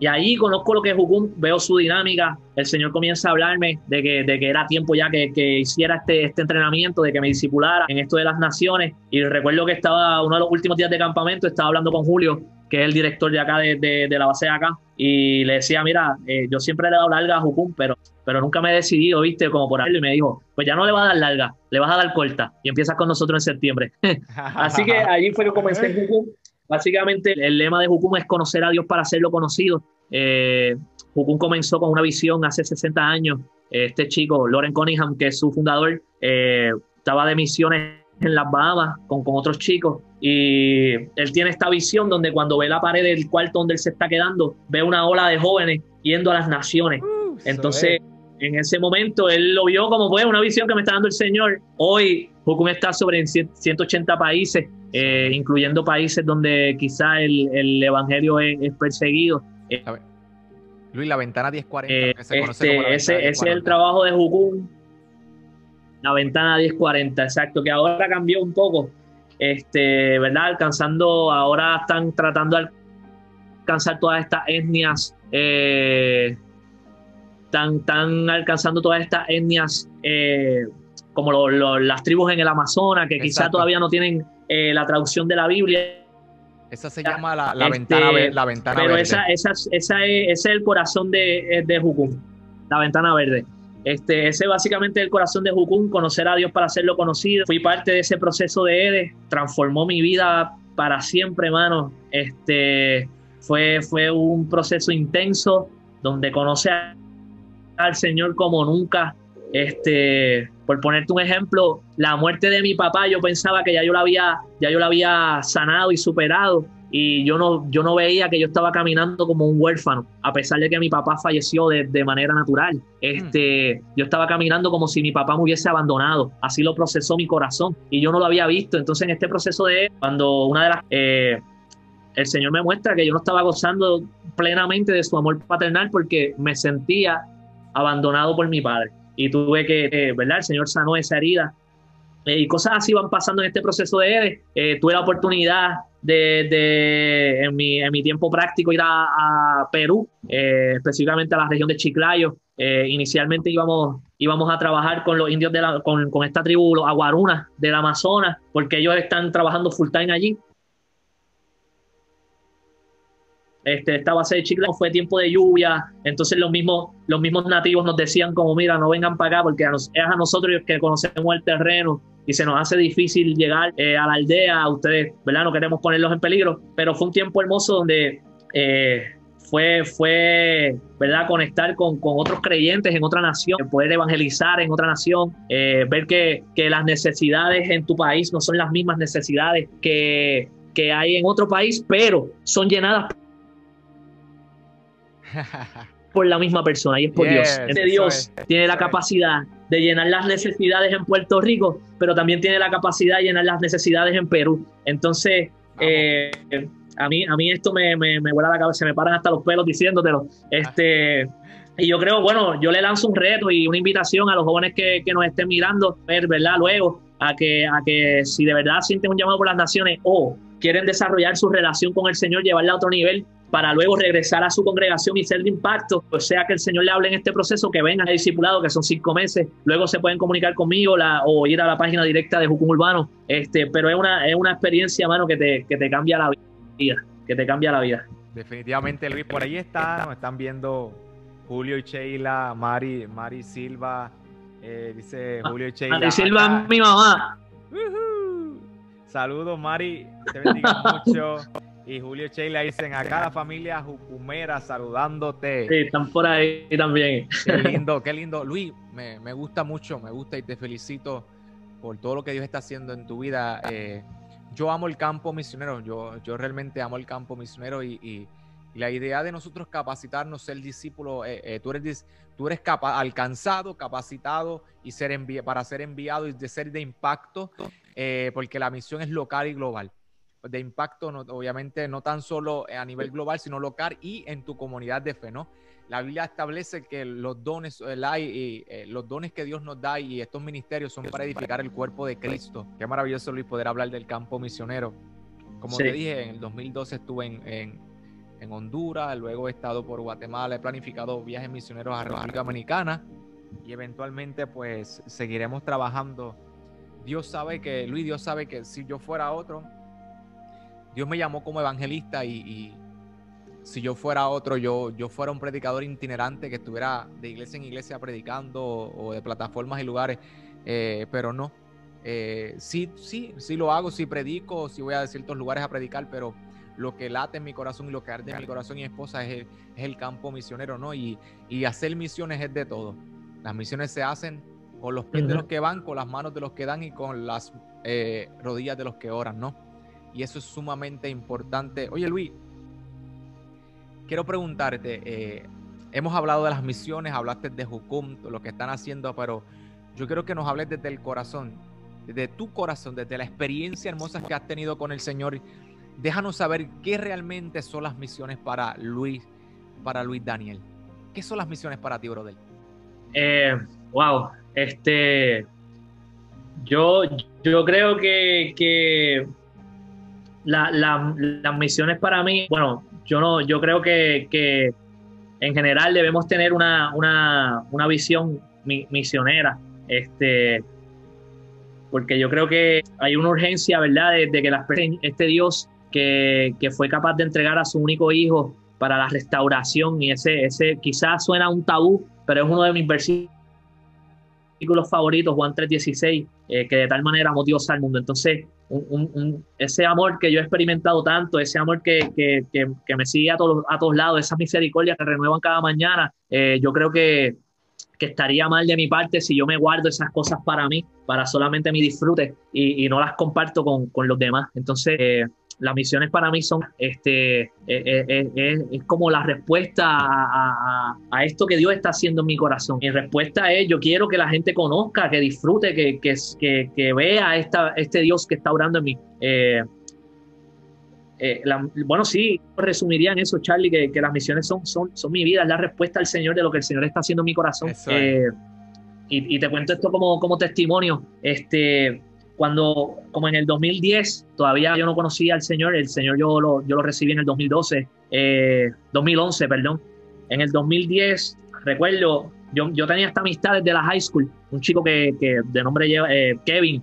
y ahí conozco lo que es Jucum, veo su dinámica, el Señor comienza a hablarme de que, de que era tiempo ya que, que, hiciera este, este entrenamiento, de que me discipulara en esto de las naciones. Y recuerdo que estaba uno de los últimos días de campamento, estaba hablando con Julio, que es el director de acá, de, de, la base de acá, y le decía, mira, eh, yo siempre le he dado larga a Jucum, pero, pero nunca me he decidido, viste, como por ahí, y me dijo, pues ya no le vas a dar larga, le vas a dar corta, y empiezas con nosotros en septiembre. Así que allí fue que comencé en Jucum. Básicamente, el lema de Jucum es conocer a Dios para hacerlo conocido. Eh, comenzó con una visión hace 60 años. Este chico, Loren Cunningham, que es su fundador, eh, estaba de misiones en las Bahamas con, con otros chicos y él tiene esta visión donde cuando ve la pared del cuarto donde él se está quedando, ve una ola de jóvenes yendo a las naciones. Uh, Entonces, en ese momento, él lo vio como fue una visión que me está dando el Señor. Hoy, Jucum está sobre 180 países, eh, incluyendo países donde quizá el, el evangelio es, perseguido. Luis, la ventana 1040. Eh, este, ese, es el trabajo de Jucum. La ventana 1040, exacto, que ahora cambió un poco este, ¿verdad? Alcanzando, ahora están tratando de alcanzar todas estas etnias, eh, están, alcanzando todas estas etnias eh, como las tribus en el Amazonas, que quizá todavía no tienen eh, la traducción de la Biblia. Esa se llama la, la este, ventana, la ventana pero verde. Esa, esa, esa es, ese es el corazón de, de Jucum, la ventana verde. Este, ese básicamente es el corazón de Jucún, conocer a Dios para hacerlo conocido. Fui parte de ese proceso de Ede, transformó mi vida para siempre, hermano. Este, fue, fue un proceso intenso donde conoce al Señor como nunca. Este, por ponerte un ejemplo, la muerte de mi papá, yo pensaba que ya yo la había, ya yo la había sanado y superado y yo no, yo no veía que yo estaba caminando como un huérfano, a pesar de que mi papá falleció de, de manera natural. Este, Yo estaba caminando como si mi papá me hubiese abandonado, así lo procesó mi corazón y yo no lo había visto. Entonces en este proceso de cuando una de las... Eh, el Señor me muestra que yo no estaba gozando plenamente de su amor paternal porque me sentía abandonado por mi padre. Y tuve que, eh, ¿verdad? El Señor sanó esa herida. Eh, y cosas así van pasando en este proceso de Ede. tuve la oportunidad de, en, mi, en, mi, tiempo práctico ir a, Perú, eh, específicamente a la región de Chiclayo. Eh, inicialmente íbamos, íbamos a trabajar con los indios de la, con, con esta tribu, los aguarunas del Amazonas, porque ellos están trabajando full time allí. Este, esta base de Chiclana fue tiempo de lluvia, entonces los mismos, los mismos nativos nos decían como, mira, no vengan para acá porque es a nosotros que conocemos el terreno y se nos hace difícil llegar eh, a la aldea, a ustedes, ¿verdad? No queremos ponerlos en peligro, pero fue un tiempo hermoso donde eh, fue, fue, ¿verdad? Conectar con, con, otros creyentes en otra nación, poder evangelizar en otra nación, eh, ver que, que las necesidades en tu país no son las mismas necesidades que, que hay en otro país, pero son llenadas por la misma persona y es por Dios. Este Dios tiene la capacidad de llenar las necesidades en Puerto Rico, pero también tiene la capacidad de llenar las necesidades en Perú. Entonces, eh, a, mí, a mí esto me, me, me vuela la cabeza, se me paran hasta los pelos diciéndotelo. Este, y yo creo, bueno, yo le lanzo un reto y una invitación a los jóvenes que, que nos estén mirando, ver, ¿verdad? Luego, a que, a que si de verdad sienten un llamado por las naciones o quieren desarrollar su relación con el Señor, llevarla a otro nivel, para luego regresar a su congregación y ser de impacto, o sea que el Señor le hable en este proceso, que vengan a discipulado, que son cinco meses, luego se pueden comunicar conmigo la, o ir a la página directa de Jucum Urbano, este, pero es una, es una experiencia, mano, que te, que te cambia la vida, que te cambia la vida. Definitivamente, Luis, por ahí está, nos están viendo Julio y Sheila, Mari, Mari Silva, eh, dice Julio y Sheila. Mari Silva mi mamá. Saludos, Mari, te bendiga mucho y Julio Sheila dicen acá la familia Jucumera saludándote. Sí, están por ahí también. Qué lindo, qué lindo. Luis, me, gusta mucho, me gusta y te felicito por todo lo que Dios está haciendo en tu vida. Eh, yo amo el campo misionero, yo, yo realmente amo el campo misionero y, la idea de nosotros capacitarnos, ser discípulo, eh, eh, tú eres, tú eres alcanzado, capacitado y ser para ser enviado y de ser de impacto, porque la misión es local y global de impacto, obviamente no tan solo a nivel global, sino local y en tu comunidad de fe, ¿no? La Biblia establece que los dones, y, eh, los dones que Dios nos da y estos ministerios son para edificar el cuerpo de Cristo. Qué maravilloso, Luis, poder hablar del campo misionero. Como te dije, en el 2012 estuve en, en, Honduras, luego he estado por Guatemala, he planificado viajes misioneros a República Dominicana y eventualmente pues seguiremos trabajando. Dios sabe que, Luis, Dios sabe que si yo fuera otro, Dios me llamó como evangelista y, si yo fuera otro, yo, yo fuera un predicador itinerante que estuviera de iglesia en iglesia predicando o, de plataformas y lugares, eh, pero no. Eh, sí, sí, sí lo hago, sí predico, sí voy a ciertos lugares a predicar, pero lo que late en mi corazón y lo que arde en mi corazón y esposa es el, campo misionero, ¿no? Y, hacer misiones es de todo. Las misiones se hacen con los pies de los que van, con las manos de los que dan y con las eh, rodillas de los que oran, ¿no? Y eso es sumamente importante. Oye Luis, quiero preguntarte, eh, hemos hablado de las misiones, hablaste de Jucum, lo que están haciendo, pero yo quiero que nos hables desde el corazón, desde tu corazón, desde la experiencia hermosa que has tenido con el Señor. Déjanos saber qué realmente son las misiones para Luis, para Luis Daniel. ¿Qué son las misiones para ti, brother? Eh, wow, este, yo, yo creo que las misiones para mí, bueno, yo no, yo creo que, en general debemos tener una, visión misionera, este, porque yo creo que hay una urgencia, ¿verdad?, de, que las, este Dios que, fue capaz de entregar a su único hijo para la restauración, y ese, ese quizás suena un tabú, pero es uno de mis versículos favoritos, Juan 3:16, eh, que de tal manera amó Dios al mundo. Entonces, ese amor que yo he experimentado tanto, ese amor que, que, que, me sigue a todos, a todos lados, esa misericordia que renuevan cada mañana, eh, yo creo que, que estaría mal de mi parte si yo me guardo esas cosas para mí, para solamente mi disfrute y, y no las comparto con, con los demás. Entonces, eh, las misiones para mí son, este, eh, eh, eh, es como la respuesta a, esto que Dios está haciendo en mi corazón. Mi respuesta es, yo quiero que la gente conozca, que disfrute, que, que, que, vea esta, este Dios que está orando en mí. bueno, sí, resumiría en eso, Charlie, que, las misiones son, son, son mi vida, es la respuesta al Señor de lo que el Señor está haciendo en mi corazón. y, y, te cuento esto como, como testimonio. Este, cuando, como en el 2010, todavía yo no conocía al Señor, el Señor yo lo, yo lo recibí en el 2012, 2011, eh, perdón. En el 2010, recuerdo, yo, yo tenía esta amistad desde la high school, un chico que, que de nombre lleva eh, Kevin.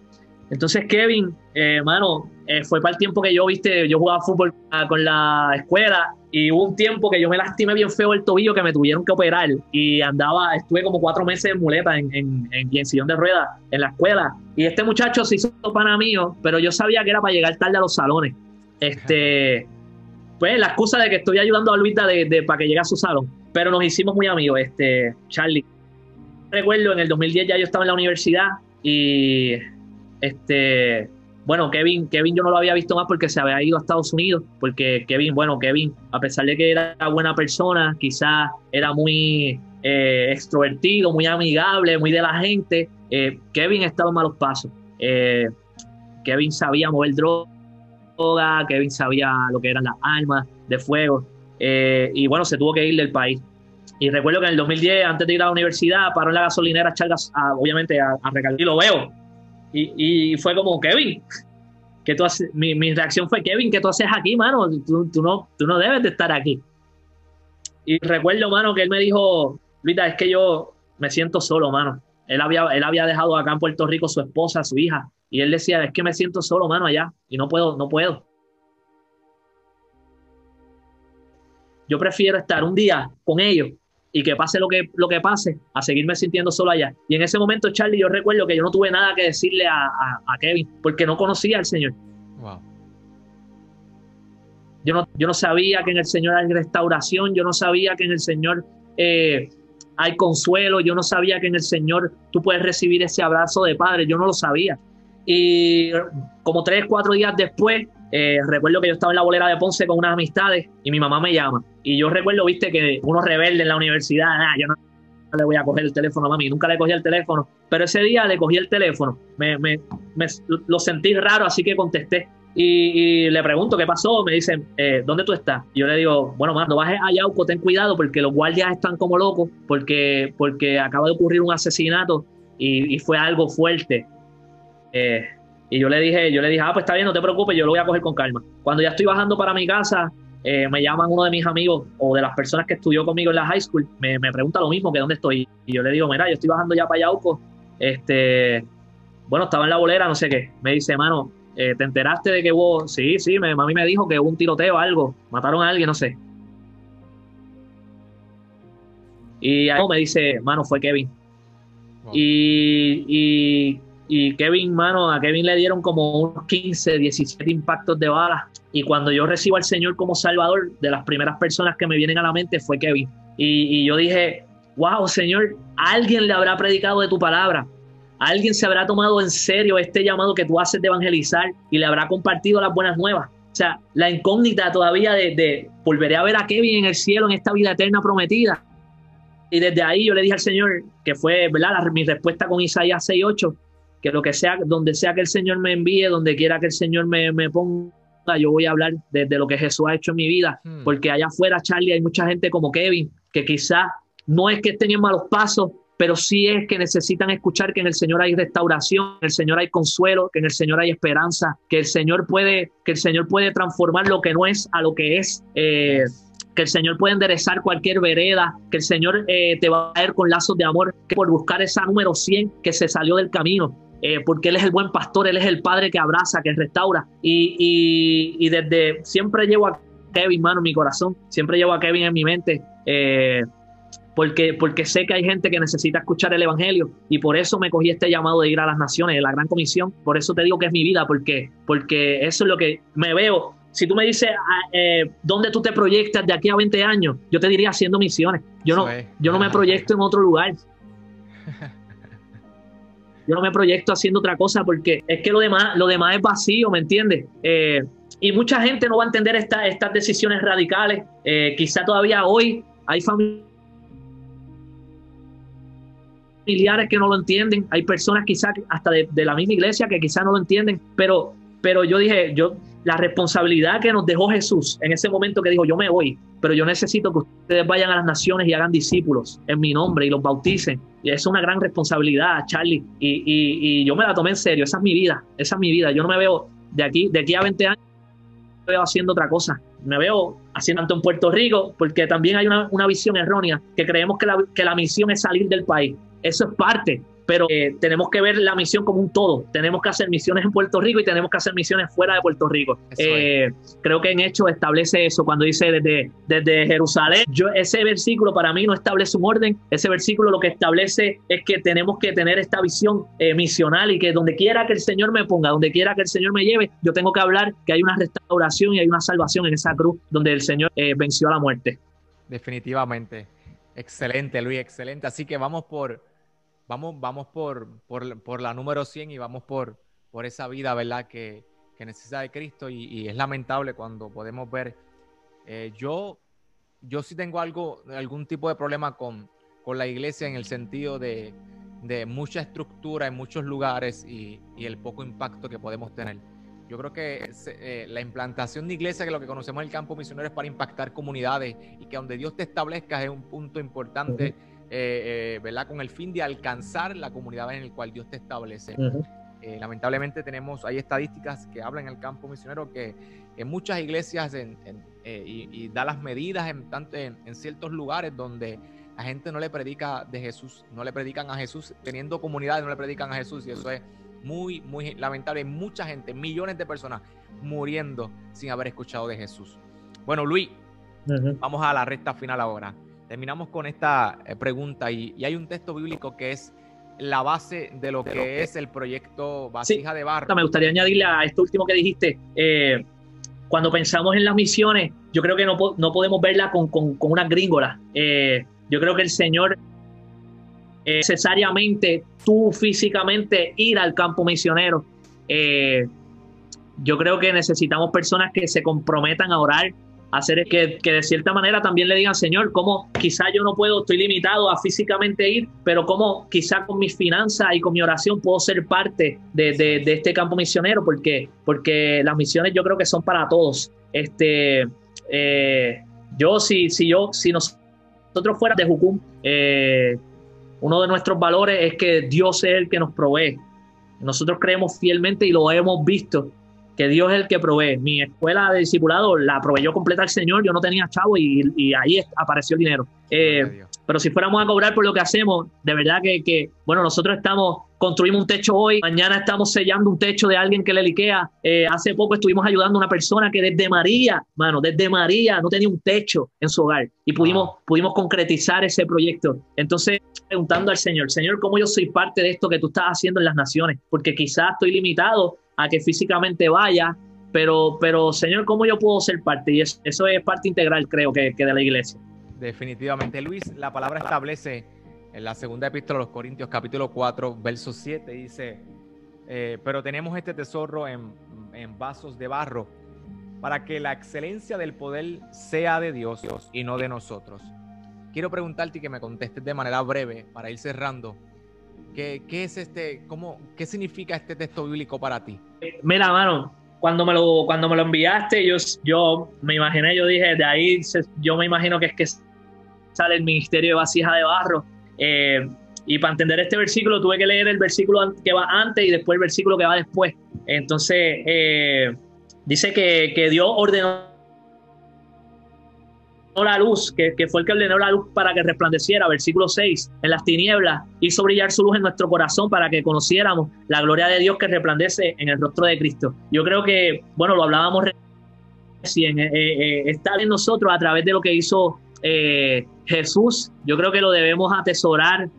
Entonces Kevin, hermano, eh, fue para el tiempo que yo, viste, yo jugaba fútbol con la escuela y hubo un tiempo que yo me lastimé bien feo el tobillo que me tuvieron que operar y andaba, estuve como cuatro meses en muleta en, en, en, sillón de ruedas en la escuela. Y este muchacho se hizo pana mío, pero yo sabía que era para llegar tarde a los salones. Este, pues la excusa de que estoy ayudando a Luisa de, de, para que llegue a su salón. Pero nos hicimos muy amigos, este, Charlie. Recuerdo en el 2010 ya yo estaba en la universidad y este bueno, Kevin, Kevin yo no lo había visto más porque se había ido a Estados Unidos, porque Kevin, bueno, Kevin, a pesar de que era buena persona, quizás era muy eh, extrovertido, muy amigable, muy de la gente, eh, Kevin estaba en malos pasos. Eh, Kevin sabía mover droga, Kevin sabía lo que eran las armas de fuego, y bueno, se tuvo que ir del país. Y recuerdo que en el 2010, antes de ir a la universidad, paró en la gasolinera a obviamente, a, a y lo veo y, fue como, Kevin, que tú haces? Mi, reacción fue, Kevin, ¿qué tú haces aquí, mano? Tú, no, tú no debes de estar aquí. Y recuerdo, mano, que él me dijo, Luita, es que yo me siento solo, mano. Él había, él había dejado acá en Puerto Rico su esposa, su hija, y él decía, es que me siento solo, mano, allá, y no puedo, no puedo. Yo prefiero estar un día con ellos y que pase lo que, lo que pase, a seguirme sintiendo solo allá. Y en ese momento, Charlie, yo recuerdo que yo no tuve nada que decirle a, a, Kevin, porque no conocía al Señor. Yo, no, yo no sabía que en el Señor hay restauración, yo no sabía que en el Señor eh, hay consuelo, yo no sabía que en el Señor tú puedes recibir ese abrazo de Padre, yo no lo sabía. Y como tres, cuatro días después, eh, recuerdo que yo estaba en la bolera de Ponce con unas amistades y mi mamá me llama. Y yo recuerdo, viste, que uno rebelde en la universidad, ah, yo no, le voy a coger el teléfono a mami, nunca le cogí el teléfono. Pero ese día le cogí el teléfono, me, me, lo sentí raro, así que contesté. Y, le pregunto qué pasó, me dicen, eh, ¿dónde tú estás? Y yo le digo, bueno, no bajes a Yauco, ten cuidado porque los guardias están como locos, porque, porque acaba de ocurrir un asesinato y, y fue algo fuerte. Eh, y yo le dije, yo le dije, ah, pues está bien, no te preocupes, yo lo voy a coger con calma. Cuando ya estoy bajando para mi casa, eh, me llaman uno de mis amigos o de las personas que estudió conmigo en la high school, me, me pregunta lo mismo, que dónde estoy. Y yo le digo, mira, yo estoy bajando ya para Yauco, este, bueno, estaba en la bolera, no sé qué. Me dice, hermano, eh, ¿te enteraste de que hubo, sí, sí, me, mami me dijo que hubo un tiroteo, algo, mataron a alguien, no sé. Y ahí me dice, mano, fue Kevin. Y, y y Kevin, mano, a Kevin le dieron como unos 15, 17 impactos de balas. Y cuando yo recibo al Señor como Salvador, de las primeras personas que me vienen a la mente fue Kevin. Y, yo dije, wow, Señor, alguien le habrá predicado de tu palabra. Alguien se habrá tomado en serio este llamado que tú haces de evangelizar y le habrá compartido las buenas nuevas. O sea, la incógnita todavía de, volveré a ver a Kevin en el cielo en esta vida eterna prometida. Y desde ahí yo le dije al Señor, que fue ¿verdad? mi respuesta con Isaías 6.8, que lo que sea, donde sea que el Señor me envíe, donde quiera que el Señor me, me ponga, yo voy a hablar de, lo que Jesús ha hecho en mi vida, hmm. porque allá afuera, Charlie, hay mucha gente como Kevin, que quizás no es que estén en malos pasos, pero sí es que necesitan escuchar que en el Señor hay restauración, que en el Señor hay consuelo, que en el Señor hay esperanza, que el Señor puede, que el Señor puede transformar lo que no es a lo que es. Eh, que el Señor puede enderezar cualquier vereda, que el Señor eh, te va a caer con lazos de amor, que por buscar esa número 100 que se salió del camino, eh, porque Él es el buen pastor, Él es el Padre que abraza, que restaura. Y, desde siempre llevo a Kevin, mano, en mi corazón, siempre llevo a Kevin en mi mente. Eh, porque, porque sé que hay gente que necesita escuchar el Evangelio y por eso me cogí este llamado de ir a las naciones, de la gran comisión. Por eso te digo que es mi vida, porque, porque eso es lo que me veo. Si tú me dices ah, eh, dónde tú te proyectas de aquí a 20 años, yo te diría haciendo misiones. Yo no, yo no me proyecto en otro lugar. Yo no me proyecto haciendo otra cosa porque es que lo demás, lo demás es vacío, ¿me entiendes? Eh, y mucha gente no va a entender estas decisiones radicales. Eh, quizá todavía hoy hay familiares que no lo entienden, hay personas quizá hasta de, de, la misma iglesia que quizá no lo entienden, pero, pero yo dije, yo la responsabilidad que nos dejó Jesús en ese momento que dijo, yo me voy, pero yo necesito que ustedes vayan a las naciones y hagan discípulos en mi nombre y los bauticen. Y es una gran responsabilidad, Charlie. Y, y, yo me la tomé en serio, esa es mi vida, esa es mi vida. Yo no me veo de aquí, de aquí a 20 años, veo haciendo otra cosa. Me veo haciendo tanto en Puerto Rico, porque también hay una, una visión errónea, que creemos que la, que la misión es salir del país. Eso es parte, pero eh, tenemos que ver la misión como un todo. Tenemos que hacer misiones en Puerto Rico y tenemos que hacer misiones fuera de Puerto Rico. Eh, creo que en hecho establece eso cuando dice desde, desde Jerusalén. Yo, ese versículo para mí no establece un orden, ese versículo lo que establece es que tenemos que tener esta visión eh, misional y que donde quiera que el Señor me ponga, donde quiera que el Señor me lleve, yo tengo que hablar que hay una restauración y hay una salvación en esa cruz donde el Señor venció a la muerte. Definitivamente. Excelente, Luis, excelente. Así que vamos por, vamos, vamos por, por, la número 100 y vamos por, por esa vida, ¿verdad? Que, que necesita de Cristo y, es lamentable cuando podemos ver, eh, yo, yo sí tengo algo, algún tipo de problema con, con la iglesia en el sentido de, de mucha estructura en muchos lugares y, y, el poco impacto que podemos tener. Yo creo que eh, la implantación de iglesia, que lo que conocemos en el campo misionero es para impactar comunidades y que donde Dios te establezca es un punto importante. Eh, eh, ¿verdad? Con el fin de alcanzar la comunidad en el cual Dios te establece. Eh, lamentablemente tenemos, hay estadísticas que hablan en el campo misionero que en muchas iglesias y, da las medidas en, tanto en, ciertos lugares donde la gente no le predica de Jesús, no le predican a Jesús, teniendo comunidades no le predican a Jesús y eso es muy, muy lamentable. Hay mucha gente, millones de personas muriendo sin haber escuchado de Jesús. Bueno, Luis, vamos a la recta final ahora terminamos con esta eh, pregunta y, hay un texto bíblico que es la base de lo que es el proyecto Vasija de Barro. Me gustaría añadirle a esto último que dijiste, eh, cuando pensamos en las misiones, yo creo que no, no podemos verla con, con, con una gringola. Eh, yo creo que el Señor necesariamente tú físicamente ir al campo misionero. yo creo que necesitamos personas que se comprometan a orar, hacer que, que de cierta manera también le digan, Señor, cómo quizá yo no puedo, estoy limitado a físicamente ir, pero cómo quizá con mis finanzas y con mi oración puedo ser parte de, de, este campo misionero, porque, porque las misiones yo creo que son para todos. Este, eh, yo, si, si yo, si nosotros fuera de Jucum, eh, uno de nuestros valores es que Dios es el que nos provee. Nosotros creemos fielmente y lo hemos visto que Dios es el que provee. Mi escuela de discipulado la proveyó completa el Señor, yo no tenía chavo y, ahí apareció el dinero. Eh, pero si fuéramos a cobrar por lo que hacemos, de verdad que, bueno, nosotros estamos, construimos un techo hoy, mañana estamos sellando un techo de alguien que le liquea. Eh, hace poco estuvimos ayudando a una persona que desde María, mano, desde María no tenía un techo en su hogar y pudimos, pudimos concretizar ese proyecto. Entonces, preguntando al Señor, Señor, ¿cómo yo soy parte de esto que tú estás haciendo en las naciones? Porque quizás estoy limitado a que físicamente vaya, pero, pero Señor, ¿cómo yo puedo ser parte? Y eso, es parte integral, creo, que, de la iglesia. Definitivamente, Luis, la palabra establece en la segunda epístola de los Corintios, capítulo 4, verso 7, dice, eh, pero tenemos este tesoro en, en vasos de barro para que la excelencia del poder sea de Dios y no de nosotros. Quiero preguntarte y que me contestes de manera breve para ir cerrando. ¿Qué, es este, cómo, qué significa este texto bíblico para ti? Mira, mano, cuando me lo, cuando me lo enviaste, yo, yo me imaginé, yo dije, de ahí yo me imagino que es que sale el ministerio de vasija de barro. Eh, y para entender este versículo tuve que leer el versículo que va antes y después el versículo que va después. Entonces, eh, dice que, que Dios ordenó la luz, que, fue el que ordenó la luz para que resplandeciera, versículo 6, en las tinieblas, hizo brillar su luz en nuestro corazón para que conociéramos la gloria de Dios que resplandece en el rostro de Cristo. Yo creo que, bueno, lo hablábamos recién, eh, eh, está en nosotros a través de lo que hizo eh, Jesús, yo creo que lo debemos atesorar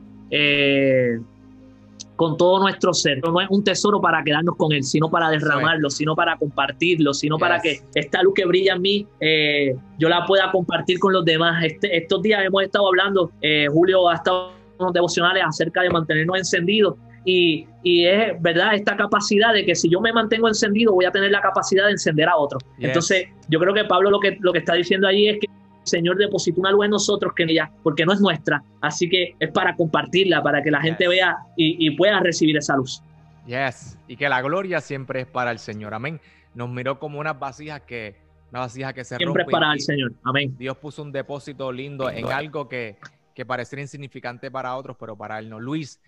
con todo nuestro ser. No es un tesoro para quedarnos con él, sino para derramarlo, sino para compartirlo, sino para que esta luz que brilla en mí, eh, yo la pueda compartir con los demás. Este, estos días hemos estado hablando, eh, Julio ha estado en unos devocionales acerca de mantenernos encendidos. Y, y, es verdad esta capacidad de que si yo me mantengo encendido voy a tener la capacidad de encender a otro. Entonces yo creo que Pablo lo que, lo que está diciendo allí es que Señor depositó una luz en nosotros que ella, porque no es nuestra, así que es para compartirla, para que la gente vea y, pueda recibir esa luz. Yes, y que la gloria siempre es para el Señor, amén. Nos miró como unas vasijas que, una vasija que se siempre es para el Señor, amén. Dios puso un depósito lindo en algo que, que parecería insignificante para otros, pero para él no. Luis,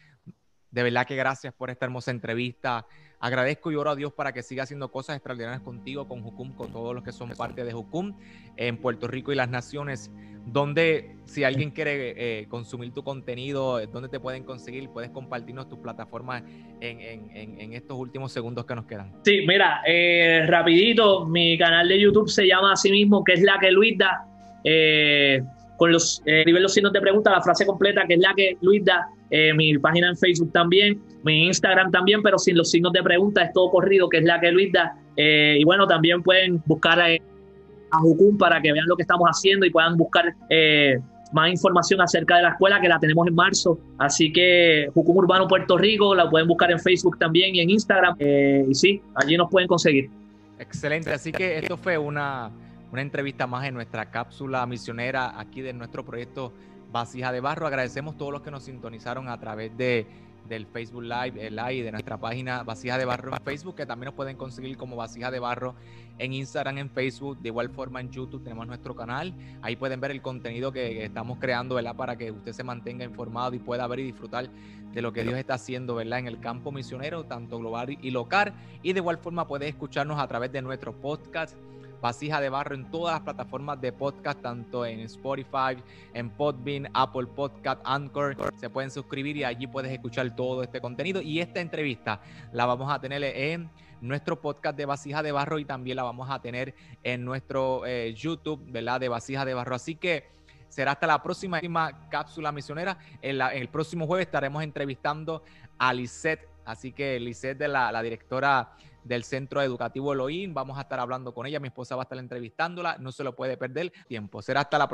De verdad que gracias por esta hermosa entrevista. Agradezco y oro a Dios para que siga haciendo cosas extraordinarias contigo, con Jucum, con todos los que son parte de Jucum en Puerto Rico y las naciones. Donde, si alguien quiere eh, consumir tu contenido, ¿dónde te pueden conseguir? Puedes compartirnos tus plataformas en, estos últimos segundos que nos quedan. Sí, mira, eh, rapidito, mi canal de YouTube se llama así mismo, que es la que Luisa, eh, con los, eh, los signos de pregunta, la frase completa, que es la que Luisa, eh, mi página en Facebook también, mi Instagram también, pero sin los signos de pregunta, es todo corrido, que es la que Luis da. Eh, y bueno, también pueden buscar a, a Jucum para que vean lo que estamos haciendo y puedan buscar eh, más información acerca de la escuela que la tenemos en marzo. Así que Jucum Urbano Puerto Rico, la pueden buscar en Facebook también y en Instagram. y sí, allí nos pueden conseguir. Excelente, así que esto fue una, una entrevista más en nuestra cápsula misionera aquí de nuestro proyecto Vasija de Barro. Agradecemos a todos los que nos sintonizaron a través de, del Facebook Live, el live de nuestra página Vasija de Barro en Facebook, que también nos pueden conseguir como Vasija de Barro en Instagram, en Facebook, de igual forma en YouTube tenemos nuestro canal. Ahí pueden ver el contenido que, estamos creando, ¿verdad? Para que usted se mantenga informado y pueda ver y disfrutar de lo que Dios está haciendo, ¿verdad? En el campo misionero, tanto global y local. Y de igual forma puede escucharnos a través de nuestro podcast Vasija de Barro en todas las plataformas de podcast, tanto en Spotify, en Podbean, Apple Podcast, Anchor. Se pueden suscribir y allí puedes escuchar todo este contenido. Y esta entrevista la vamos a tener en nuestro podcast de Vasija de Barro y también la vamos a tener en nuestro eh, YouTube, ¿verdad? De Vasija de Barro. Así que será hasta la próxima cápsula misionera. En, el próximo jueves estaremos entrevistando a Lisette. Así que Lisette, de la, la directora del Centro Educativo Elohim. Vamos a estar hablando con ella. Mi esposa va a estar entrevistándola. No se lo puede perder tiempo. Será hasta la próxima.